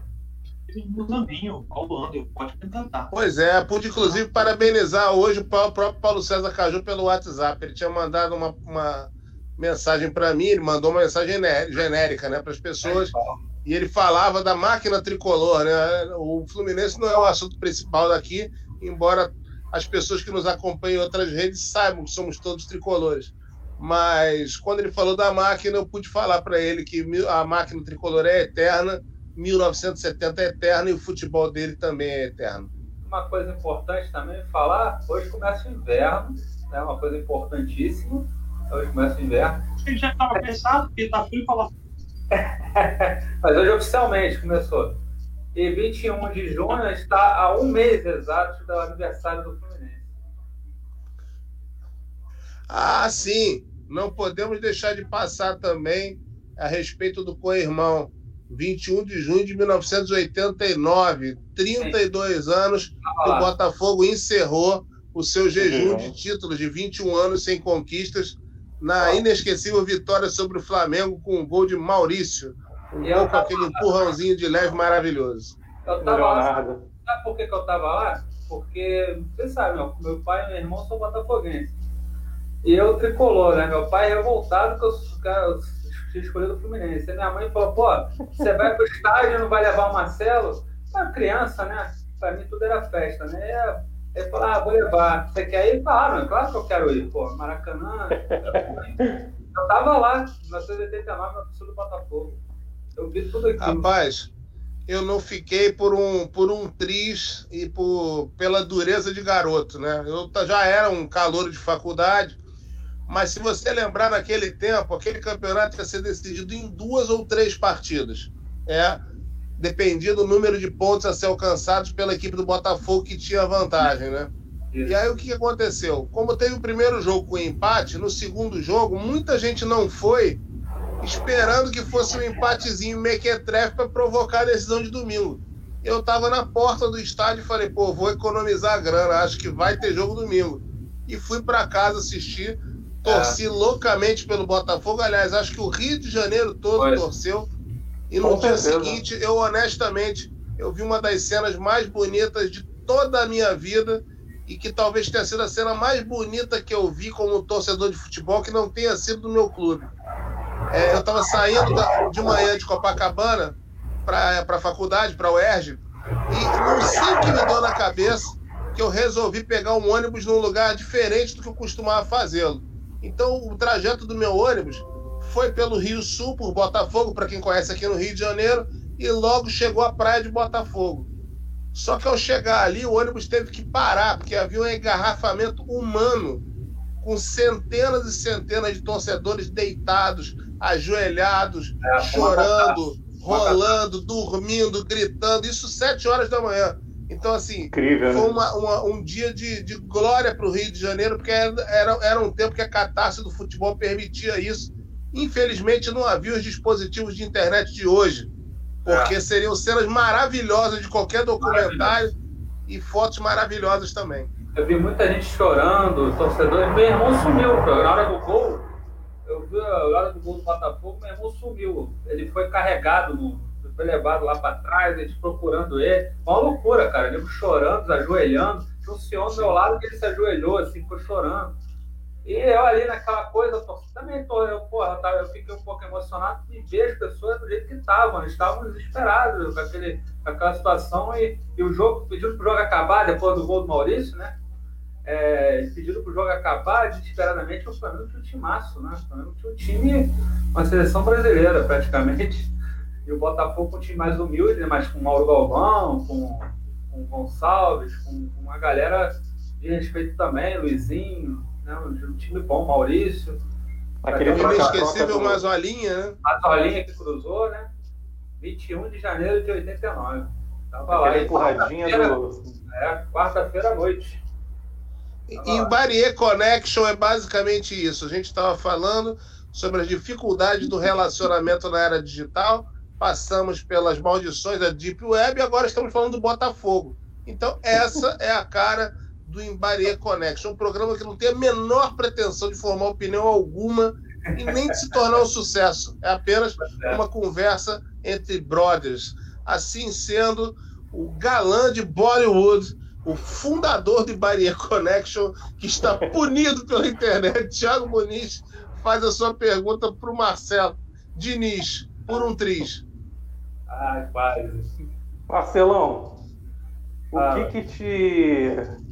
Mozambinho, Paulo Andel, pode cantar. Pois é, pude inclusive parabenizar hoje o próprio Paulo César Caju pelo WhatsApp. Ele tinha mandado uma, uma mensagem para mim, ele mandou uma mensagem genérica né, para as pessoas. É, e ele falava da máquina tricolor, né? O Fluminense não é o assunto principal daqui, embora as pessoas que nos acompanham em outras redes saibam que somos todos tricolores. Mas quando ele falou da máquina, eu pude falar para ele que a máquina tricolor é eterna, 1970 é eterna e o futebol dele também é eterno. Uma coisa importante também falar: hoje começa o inverno, é né? uma coisa importantíssima. Hoje começa o inverno. Ele já estava pensado, porque está frio para lá. Mas hoje oficialmente começou e 21 de junho está a um mês exato do aniversário do Fluminense. Ah, sim. Não podemos deixar de passar também a respeito do co-irmão. 21 de junho de 1989, 32 sim. anos, ah, o Botafogo encerrou o seu jejum de títulos de 21 anos sem conquistas na inesquecível vitória sobre o Flamengo com o gol de Maurício, gol com aquele empurrãozinho de leve maravilhoso. Eu tava lá, sabe por que, que eu tava lá? Porque, você sabe, meu, meu pai e meu irmão são botafoguenses. E eu tricolor, né? Meu pai é revoltado que eu, eu tinha escolhido o Fluminense. E minha mãe falou, pô, você vai pro estádio e não vai levar o Marcelo? Uma criança, né? Pra mim tudo era festa, né? Ele falou, ah, vou levar. Você quer ir? Claro, claro que eu quero ir. Pô, Maracanã. eu tava lá, em 1989, na torcida do Botafogo. Eu vi tudo aquilo. Rapaz, eu não fiquei por um, por um triz e por, pela dureza de garoto, né? Eu já era um calor de faculdade, mas se você lembrar naquele tempo, aquele campeonato ia ser decidido em duas ou três partidas. É, dependia do número de pontos a ser alcançados pela equipe do Botafogo que tinha vantagem, né? Isso. E aí o que aconteceu? Como teve o primeiro jogo com empate, no segundo jogo muita gente não foi esperando que fosse um empatezinho mequetrefe para provocar a decisão de domingo. Eu estava na porta do estádio e falei, pô, vou economizar a grana, acho que vai ter jogo domingo. E fui para casa assistir, torci é. loucamente pelo Botafogo. Aliás, acho que o Rio de Janeiro todo pois. torceu. E no Com dia certeza. seguinte, eu honestamente, eu vi uma das cenas mais bonitas de toda a minha vida e que talvez tenha sido a cena mais bonita que eu vi como torcedor de futebol que não tenha sido do meu clube. É, eu estava saindo de manhã de Copacabana para a faculdade, para o UERJ, e não sei o que me deu na cabeça que eu resolvi pegar um ônibus num lugar diferente do que eu costumava fazê-lo. Então, o trajeto do meu ônibus foi pelo Rio Sul, por Botafogo, para quem conhece aqui no Rio de Janeiro, e logo chegou à praia de Botafogo. Só que ao chegar ali, o ônibus teve que parar, porque havia um engarrafamento humano, com centenas e centenas de torcedores deitados, ajoelhados, é, chorando, rolando, dormindo, gritando, isso sete horas da manhã. Então, assim, Incrível, foi né? uma, uma, um dia de, de glória para o Rio de Janeiro, porque era, era um tempo que a catástrofe do futebol permitia isso. Infelizmente, não havia os dispositivos de internet de hoje, porque é. seriam cenas maravilhosas de qualquer documentário e fotos maravilhosas também. Eu vi muita gente chorando, torcedores. Meu irmão sumiu, na hora do gol eu vi a hora do gol do Botafogo, meu irmão sumiu. Ele foi carregado, no, foi levado lá para trás, eles procurando ele. Uma loucura, cara. Ele chorando, ajoelhando. Tinha um senhor do meu lado que ele se ajoelhou, assim, ficou chorando. E eu ali naquela coisa, também tô, eu, porra, eu, eu fiquei um pouco emocionado de ver as pessoas do jeito que estavam. Eles estavam desesperados com, aquele, com aquela situação e, e o jogo, pedindo pro jogo acabar depois do gol do Maurício, né? É, para o jogo acabar desesperadamente, o Flamengo tinha um timaço, né? O Flamengo tinha um time, uma seleção brasileira praticamente. E o Botafogo um time mais humilde, né? mas com Mauro Galvão, com, com Gonçalves, com, com uma galera de respeito também, Luizinho, né? um time bom, Maurício. Aquele inesquecível Mazolinha, né? Mazolinha que cruzou, né? 21 de janeiro de 89. Tava Aquela lá. empurradinha do. É, quarta-feira à noite. Em Barrier Connection é basicamente isso. A gente estava falando sobre as dificuldades do relacionamento na era digital, passamos pelas maldições da Deep Web e agora estamos falando do Botafogo. Então, essa é a cara do Embarrier Connection, um programa que não tem a menor pretensão de formar opinião alguma e nem de se tornar um sucesso. É apenas uma conversa entre brothers. Assim sendo, o galã de Bollywood o fundador de Barrier Connection, que está punido pela internet, Thiago Muniz, faz a sua pergunta para o Marcelo. Diniz, por um triz. Ai, quase. Marcelão, o ah. que que te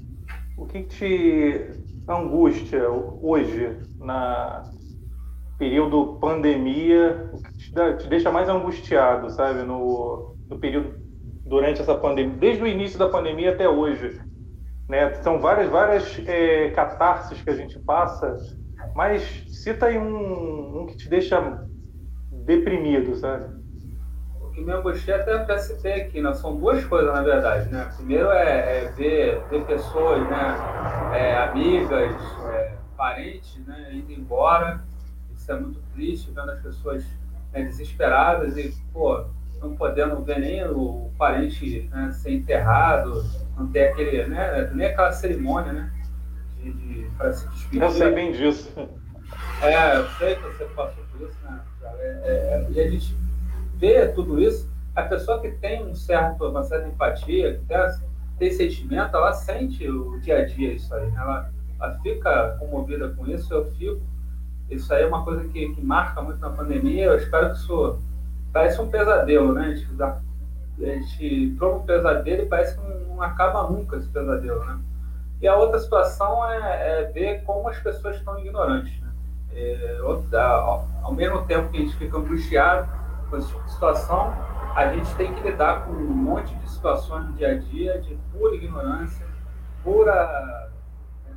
o que, que te angústia hoje na período pandemia, o que te, dá, te deixa mais angustiado, sabe, no, no período durante essa pandemia, desde o início da pandemia até hoje. Né? São várias, várias é, catarses que a gente passa, mas cita aí um, um que te deixa deprimido, sabe? O que me angustia até para citar aqui, né? são duas coisas, na verdade. Né? Primeiro é, é ver, ver pessoas, né? É, amigas, é, parentes, né? indo embora. Isso é muito triste, vendo as pessoas né, desesperadas e, pô, não podendo ver nem o parente né, ser enterrado, não ter aquele, né, nem aquela cerimônia, né? De, de, para se despedir. Eu sei bem disso. É, eu sei que você passou por isso, né? É, é, e a gente vê tudo isso, a pessoa que tem um certo, uma certa empatia, que tem, tem sentimento, ela sente o dia a dia isso aí, né? ela, ela fica comovida com isso, eu fico. Isso aí é uma coisa que, que marca muito na pandemia, eu espero que isso parece um pesadelo, né? A gente, a gente no pesadelo e parece que não, acaba nunca esse pesadelo, né? E a outra situação é, é ver como as pessoas estão ignorantes. Né? É, ao, ao mesmo tempo que a gente fica angustiado com essa situação, a gente tem que lidar com um monte de situações no dia a dia de pura ignorância, pura é,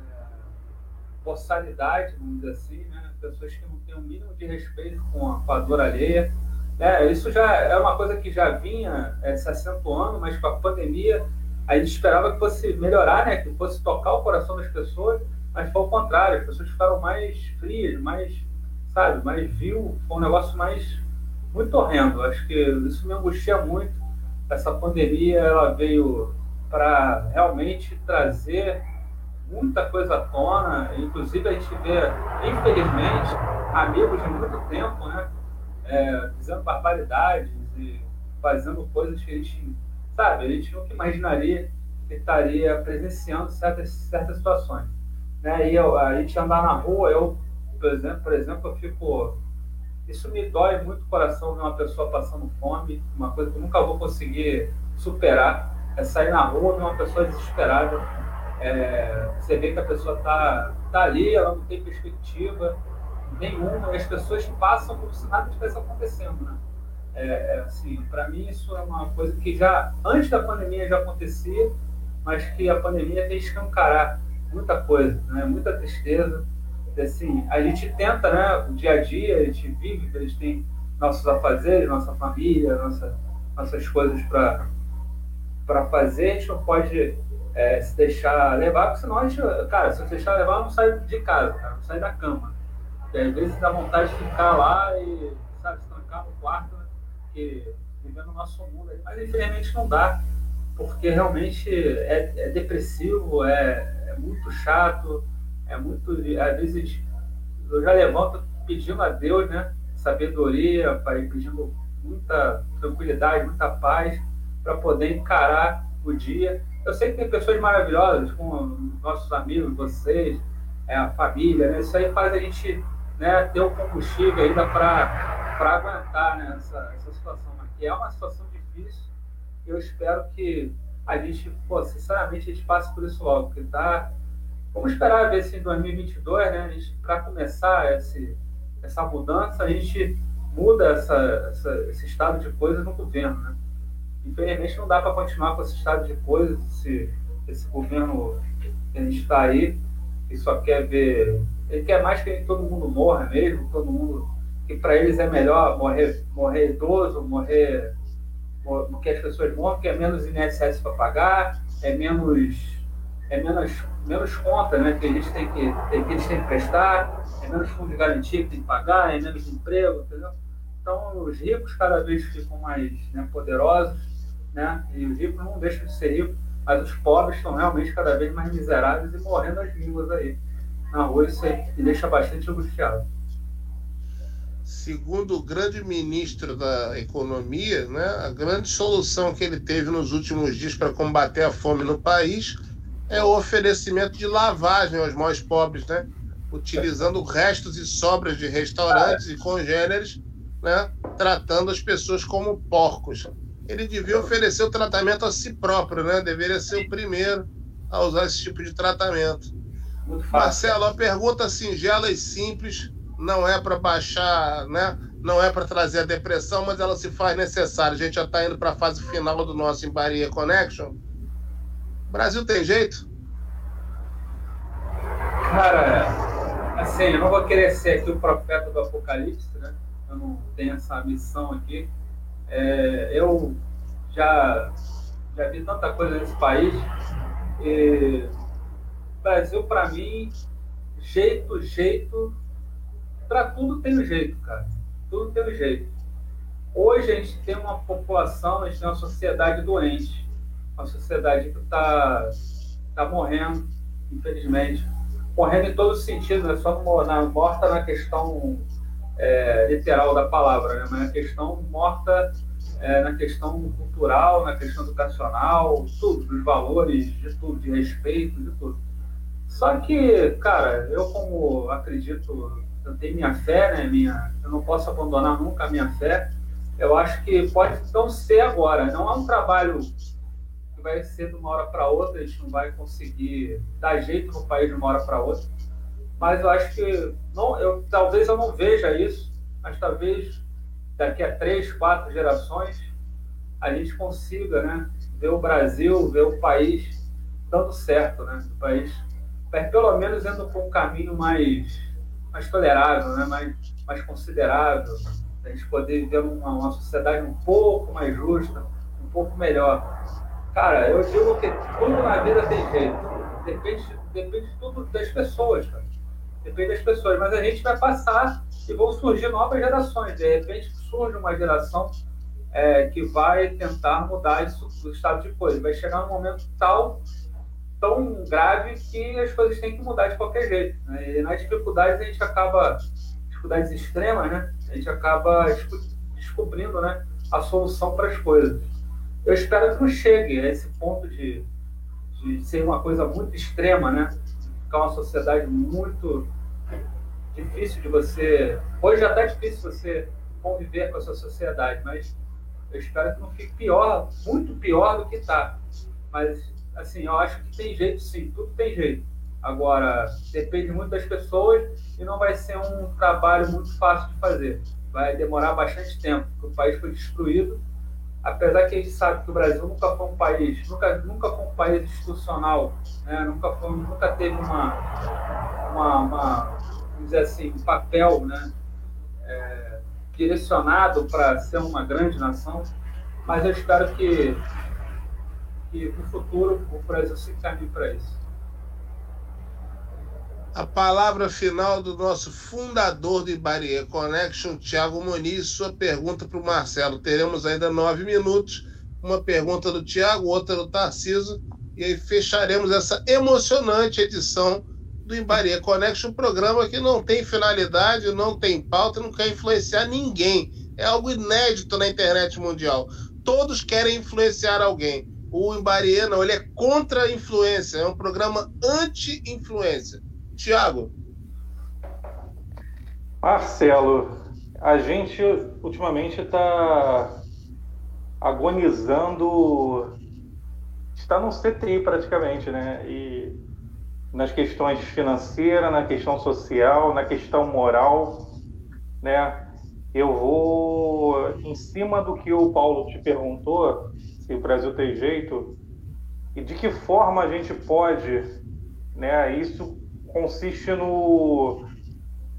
boçalidade, vamos dizer assim, né? pessoas que não têm o um mínimo de respeito com a, com a dor alheia. É, isso já é uma coisa que já vinha é, se acentuando, mas com a pandemia a gente esperava que fosse melhorar, né? que fosse tocar o coração das pessoas, mas foi o contrário, as pessoas ficaram mais frias, mais, sabe, mais vil, foi um negócio mais muito horrendo. Acho que isso me angustia muito. Essa pandemia ela veio para realmente trazer muita coisa à tona. Inclusive a gente vê, infelizmente, amigos de muito tempo, né, é, dizendo barbaridades e fazendo coisas que a gente, sabe, a gente nunca imaginaria que estaria presenciando certas, certas situações. Né? E eu, a gente andar na rua, eu, por exemplo, por exemplo, eu fico isso me dói muito o coração ver uma pessoa passando fome, uma coisa que eu nunca vou conseguir superar. É sair na rua ver uma pessoa desesperada. É, você vê que a pessoa está tá ali, ela não tem perspectiva nenhuma, e as pessoas passam como se nada estivesse acontecendo. Né? É, é assim, para mim, isso é uma coisa que já, antes da pandemia, já acontecia, mas que a pandemia fez escancarar muita coisa, né? muita tristeza assim, a gente tenta, né, o dia a dia, a gente vive, a gente tem nossos afazeres, nossa família, nossa, nossas coisas para fazer, a gente não pode é, se deixar levar, porque senão a gente, cara, se deixar levar, não sai de casa, cara, não sai da cama. E às vezes dá vontade de ficar lá e, sabe, trancar no quarto, né, que vivendo o nosso mundo. Mas infelizmente não dá, porque realmente é, é depressivo, é, é muito chato é muito. Às vezes eu já levanto pedindo a Deus, né? Sabedoria, pedindo muita tranquilidade, muita paz para poder encarar o dia. Eu sei que tem pessoas maravilhosas, como nossos amigos, vocês, é, a família, né? Isso aí faz a gente né, ter o combustível ainda para aguentar né, essa, essa situação. Aqui é uma situação difícil e eu espero que a gente, pô, sinceramente, a gente passe por isso logo, porque tá Vamos esperar ver se em 2022, né, para começar esse, essa mudança, a gente muda essa, essa, esse estado de coisas no governo. Né? Infelizmente, não dá para continuar com esse estado de coisas, esse, esse governo que a gente está aí, que só quer ver. Ele quer mais que todo mundo morra mesmo, todo mundo. que para eles é melhor morrer, morrer idoso, morrer. que as pessoas morram, que é menos INSS para pagar, é menos. É menos menos conta né, que a gente tem que, que, a gente tem que prestar, é menos fundo de garantia que tem que pagar, é menos emprego, entendeu? Então, os ricos cada vez ficam mais né, poderosos, né? E os ricos não deixam de ser ricos, mas os pobres estão realmente cada vez mais miseráveis e morrendo as línguas aí na rua. Isso aí me deixa bastante angustiado. Segundo o grande ministro da Economia, né, a grande solução que ele teve nos últimos dias para combater a fome no país é o oferecimento de lavagem aos mais pobres, né? Utilizando restos e sobras de restaurantes e congêneres, né? Tratando as pessoas como porcos. Ele devia oferecer o tratamento a si próprio, né? Deveria ser o primeiro a usar esse tipo de tratamento. Marcelo, a pergunta singela e simples não é para baixar, né? Não é para trazer a depressão, mas ela se faz necessária. A gente já está indo para a fase final do nosso Embaria Connection. Brasil tem jeito? Cara, assim, eu não vou querer ser aqui o profeta do apocalipse, né? Eu não tenho essa missão aqui. É, eu já, já vi tanta coisa nesse país. E Brasil, para mim, jeito, jeito, para tudo tem um jeito, cara. Tudo tem um jeito. Hoje a gente tem uma população, a gente tem uma sociedade doente uma sociedade que está tá morrendo, infelizmente. Morrendo em todos os sentidos, é só morta na questão é, literal da palavra, né? mas na questão morta é, na questão cultural, na questão educacional, tudo, dos valores, de tudo, de respeito, de tudo. Só que, cara, eu como acredito, eu tenho minha fé, né? Minha, eu não posso abandonar nunca a minha fé. Eu acho que pode então ser agora. Não é um trabalho vai ser de uma hora para outra, a gente não vai conseguir dar jeito no país de uma hora para outra. Mas eu acho que não, eu, talvez eu não veja isso, mas talvez daqui a três, quatro gerações a gente consiga, né, ver o Brasil, ver o país dando certo, né, o país, pelo menos indo por um caminho mais, mais tolerável, né, mais, mais considerável, a gente poder viver uma, uma sociedade um pouco mais justa, um pouco melhor. Cara, eu digo que tudo na vida tem jeito. Depende, depende de tudo das pessoas, cara. Depende das pessoas. Mas a gente vai passar e vão surgir novas gerações. De repente surge uma geração é, que vai tentar mudar isso do estado de coisa. Vai chegar um momento tal, tão grave que as coisas têm que mudar de qualquer jeito. Né? E nas dificuldades a gente acaba, dificuldades extremas, né? A gente acaba descobrindo, né, a solução para as coisas. Eu espero que não chegue a esse ponto de, de ser uma coisa muito extrema, né? Ficar uma sociedade muito difícil de você. Hoje já está difícil você conviver com essa sociedade, mas eu espero que não fique pior, muito pior do que está. Mas, assim, eu acho que tem jeito sim, tudo tem jeito. Agora, depende muito das pessoas e não vai ser um trabalho muito fácil de fazer. Vai demorar bastante tempo, porque o país foi destruído apesar que a gente sabe que o Brasil nunca foi um país, nunca, nunca foi um país institucional, né? nunca, foi, nunca teve uma, uma, uma vamos dizer assim, um papel né? É, direcionado para ser uma grande nação, mas eu espero que, que no futuro o Brasil se encaminhe para isso a palavra final do nosso fundador do Ibarie Connection, Tiago Moniz. Sua pergunta para o Marcelo. Teremos ainda nove minutos. Uma pergunta do Tiago, outra do Tarciso. E aí fecharemos essa emocionante edição do Ibarie Connection, um programa que não tem finalidade, não tem pauta, não quer influenciar ninguém. É algo inédito na internet mundial. Todos querem influenciar alguém. O Imbarie não, ele é contra a influência, é um programa anti-influência. Tiago. Marcelo, a gente ultimamente está agonizando, está no CTI praticamente, né? E nas questões financeiras, na questão social, na questão moral, né? Eu vou em cima do que o Paulo te perguntou, se o Brasil tem jeito e de que forma a gente pode, né? Isso consiste no,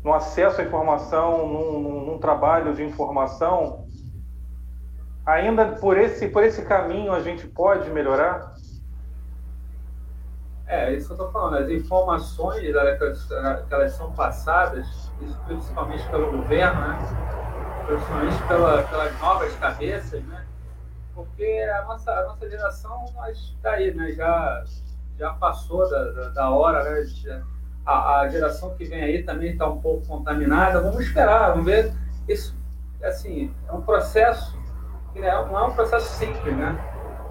no acesso à informação, num, num, trabalho de informação. Ainda por esse, por esse caminho a gente pode melhorar? É, isso que eu estou falando. As informações que elas são passadas, isso principalmente pelo governo, né? principalmente pela, pelas novas cabeças, né? porque a nossa, a nossa geração está aí, né? já, já passou da, da, da hora, né? A, a geração que vem aí também está um pouco contaminada. Vamos esperar, vamos ver. Isso, assim, é um processo que não é, não é um processo simples, né?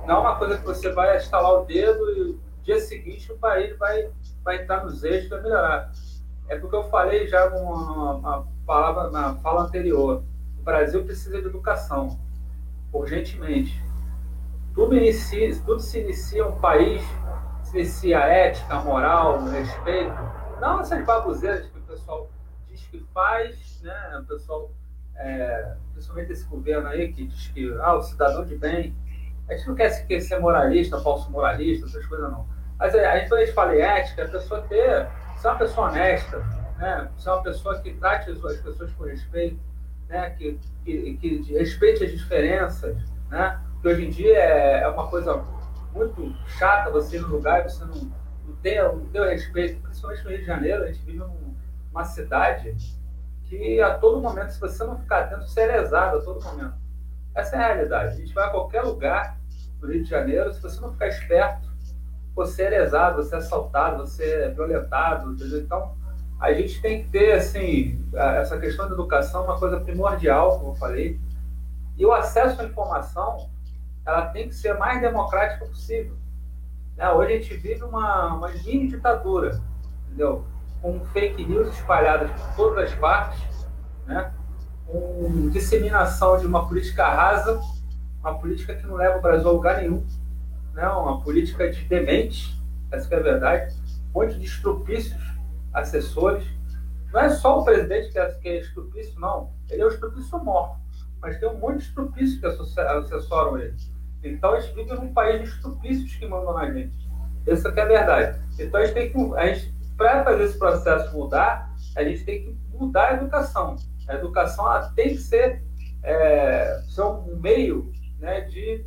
Não é uma coisa que você vai instalar o dedo e dia seguinte o país vai, vai entrar nos eixos para melhorar. É porque eu falei já uma palavra na fala anterior. O Brasil precisa de educação, urgentemente. Tudo, inicia, tudo se inicia um país, se inicia a ética, a moral, o respeito, não essas baboseiras que o pessoal diz que faz, né? O pessoal, é, principalmente esse governo aí, que diz que ah, o cidadão de bem. A gente não quer ser moralista, falso moralista, essas coisas não. Mas é, a gente, quando a gente fala ética, a pessoa ter, ser uma pessoa honesta, né? ser uma pessoa que trate as pessoas com respeito, né? que, que, que respeite as diferenças, né? que hoje em dia é, é uma coisa muito chata você ir no lugar e você não não tem, não tem o respeito, principalmente no Rio de Janeiro, a gente vive numa cidade que a todo momento, se você não ficar atento, você é lesado a todo momento. Essa é a realidade. A gente vai a qualquer lugar no Rio de Janeiro, se você não ficar esperto, você é lesado, você é assaltado, você é violentado, entendeu? Então, a gente tem que ter, assim, essa questão da educação uma coisa primordial, como eu falei, e o acesso à informação, ela tem que ser mais democrática possível. Né? Hoje a gente vive uma, uma mini ditadura, entendeu? Com fake news espalhadas por todas as partes, né? com disseminação de uma política rasa, uma política que não leva o Brasil a lugar nenhum. Né, uma política de demente, essa é a verdade, um monte de estrupícios assessores. Não é só o presidente que é, que é estrupício, não. Ele é o estrupício morto. Mas tem um monte de estrupícios que assessoram ele. Então a gente vive num país de estrupícios que mandam na gente. Essa é a verdade. Então a gente tem que. A gente, para fazer esse processo mudar, a gente tem que mudar a educação. A educação tem que ser, é, ser um meio né, de,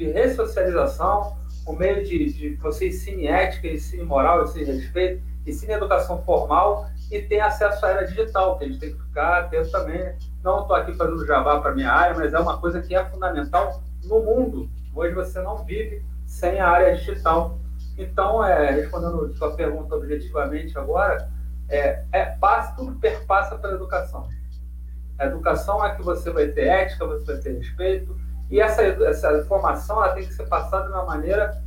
de ressocialização, um meio de, de você ensine ética, ensine moral, ensine respeito, ensine educação formal e tem acesso à era digital, que a gente tem que ficar atento também. Não estou aqui fazendo jabá para minha área, mas é uma coisa que é fundamental no mundo. Hoje você não vive sem a área digital. Então, é, respondendo sua pergunta objetivamente agora, é, é passa, tudo perpassa pela educação. A educação é que você vai ter ética, você vai ter respeito, e essa, essa informação ela tem que ser passada de uma maneira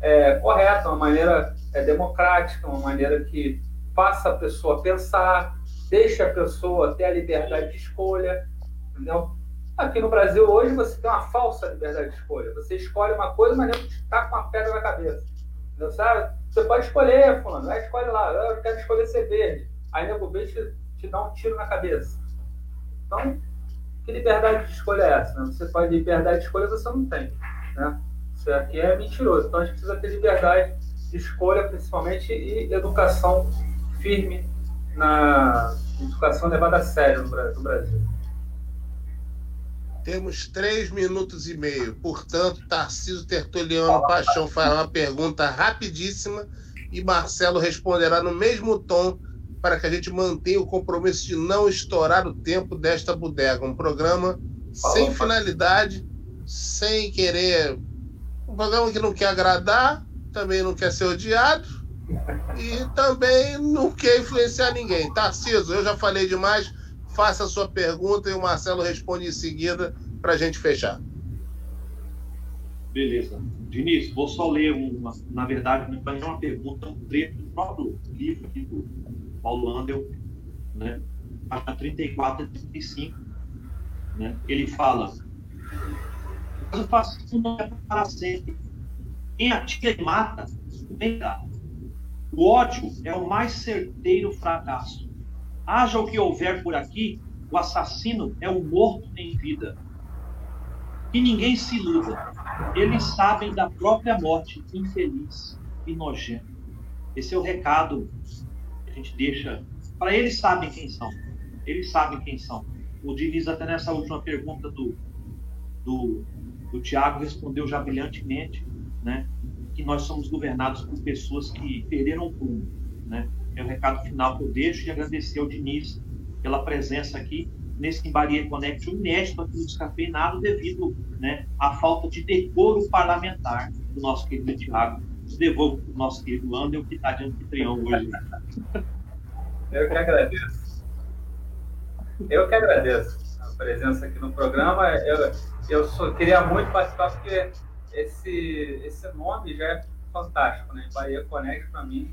é, correta, uma maneira é, democrática, uma maneira que faça a pessoa pensar, deixe a pessoa ter a liberdade de escolha, entendeu? Aqui no Brasil hoje você tem uma falsa liberdade de escolha. Você escolhe uma coisa, mas não está com uma pedra na cabeça. Entendeu? Sabe? Você pode escolher, fulano, vai escolhe lá, eu quero escolher ser verde. Aí o B te, te dá um tiro na cabeça. Então, que liberdade de escolha é essa? Né? Você pode liberdade de escolha, você não tem. Né? Isso aqui é mentiroso. Então a gente precisa ter liberdade de escolha, principalmente, e educação firme na educação levada a sério no Brasil. Temos três minutos e meio. Portanto, Tarcísio Tertuliano Paixão fará uma pergunta rapidíssima e Marcelo responderá no mesmo tom para que a gente mantenha o compromisso de não estourar o tempo desta bodega. Um programa sem finalidade, sem querer. Um programa que não quer agradar, também não quer ser odiado e também não quer influenciar ninguém. Tarcísio, eu já falei demais faça a sua pergunta e o Marcelo responde em seguida para a gente fechar. Beleza. Diniz, vou só ler uma, na verdade, não é uma pergunta, um trecho do próprio livro do Paulo Andel, né? Página 34 e 35. Né? Ele fala: o fascismo não é para sempre. Quem atira e mata, dá. O ódio é o mais certeiro fracasso. Haja o que houver por aqui, o assassino é o morto em vida. Que ninguém se iluda. Eles sabem da própria morte infeliz e nojenta. Esse é o recado gente deixa. Para eles sabem quem são. Eles sabem quem são. O Diniz, até nessa última pergunta do, do, do Tiago, respondeu já brilhantemente, né? Que nós somos governados por pessoas que perderam o rumo, né? é o recado final que eu deixo e agradecer ao Diniz pela presença aqui nesse Embaria Connection inédito aqui no Descafeinado devido né, à falta de decoro parlamentar do nosso querido Tiago. Devolvo para o nosso querido Andel, que está de anfitrião hoje. Eu que agradeço. Eu que agradeço a presença aqui no programa. Eu, eu só queria muito participar porque esse, esse nome já é fantástico, né? Bahia Connect, para mim,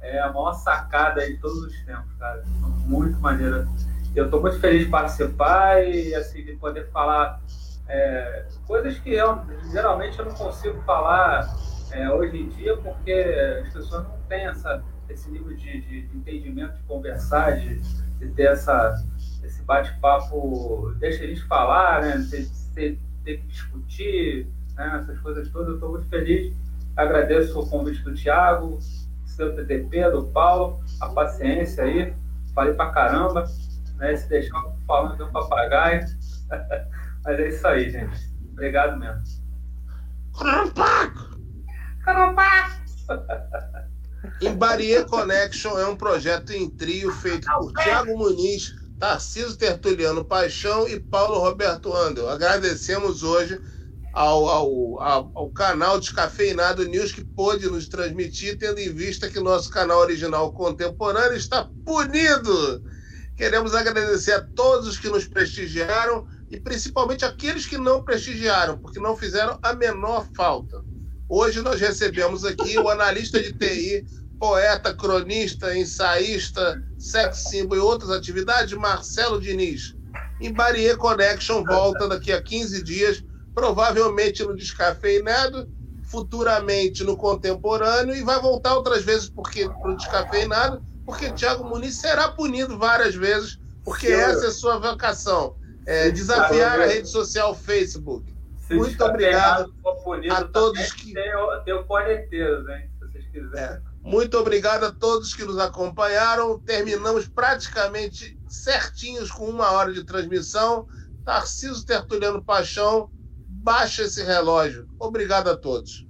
é a maior sacada de todos os tempos, cara. Muito maneira. Eu estou muito feliz de participar e assim, de poder falar é, coisas que eu geralmente eu não consigo falar é, hoje em dia, porque as pessoas não têm essa, esse nível de, de, entendimento, de conversar, de, de ter essa, esse bate-papo, deixa a gente falar, né? Ter, ter, ter que discutir, né? essas coisas todas. Eu estou muito feliz. Agradeço o convite do Tiago, seu TTP, do Paulo, a paciência aí. Falei pra caramba, né? Se deixar falando de um papagaio. Mas é isso aí, gente. Obrigado mesmo. Carampaco! Carampaco! Embarie Connection é um projeto em trio feito por Tiago Muniz, Tarcísio Tertuliano Paixão e Paulo Roberto Andel. Agradecemos hoje ao, ao, ao, ao, canal Descafeinado News que pôde nos transmitir, tendo em vista que nosso canal original contemporâneo está punido. Queremos agradecer a todos os que nos prestigiaram e principalmente aqueles que não prestigiaram, porque não fizeram a menor falta. Hoje nós recebemos aqui o analista de TI, poeta, cronista, ensaísta, sex symbol e outras atividades, Marcelo Diniz. Em Barrier Connection volta daqui a 15 dias provavelmente no descafeinado, futuramente no contemporâneo e vai voltar outras vezes porque para o descafeinado, porque Tiago Muniz será punido várias vezes, porque essa é a sua vocação. É, desafiar a rede social Facebook. Se Muito obrigado a todos que. Tem o, tem o corneteiros, hein? Se vocês quiserem. É. Muito obrigado a todos que nos acompanharam. Terminamos praticamente certinhos com uma hora de transmissão. Tarciso Tertuliano Paixão, baixa esse relógio. Obrigado a todos.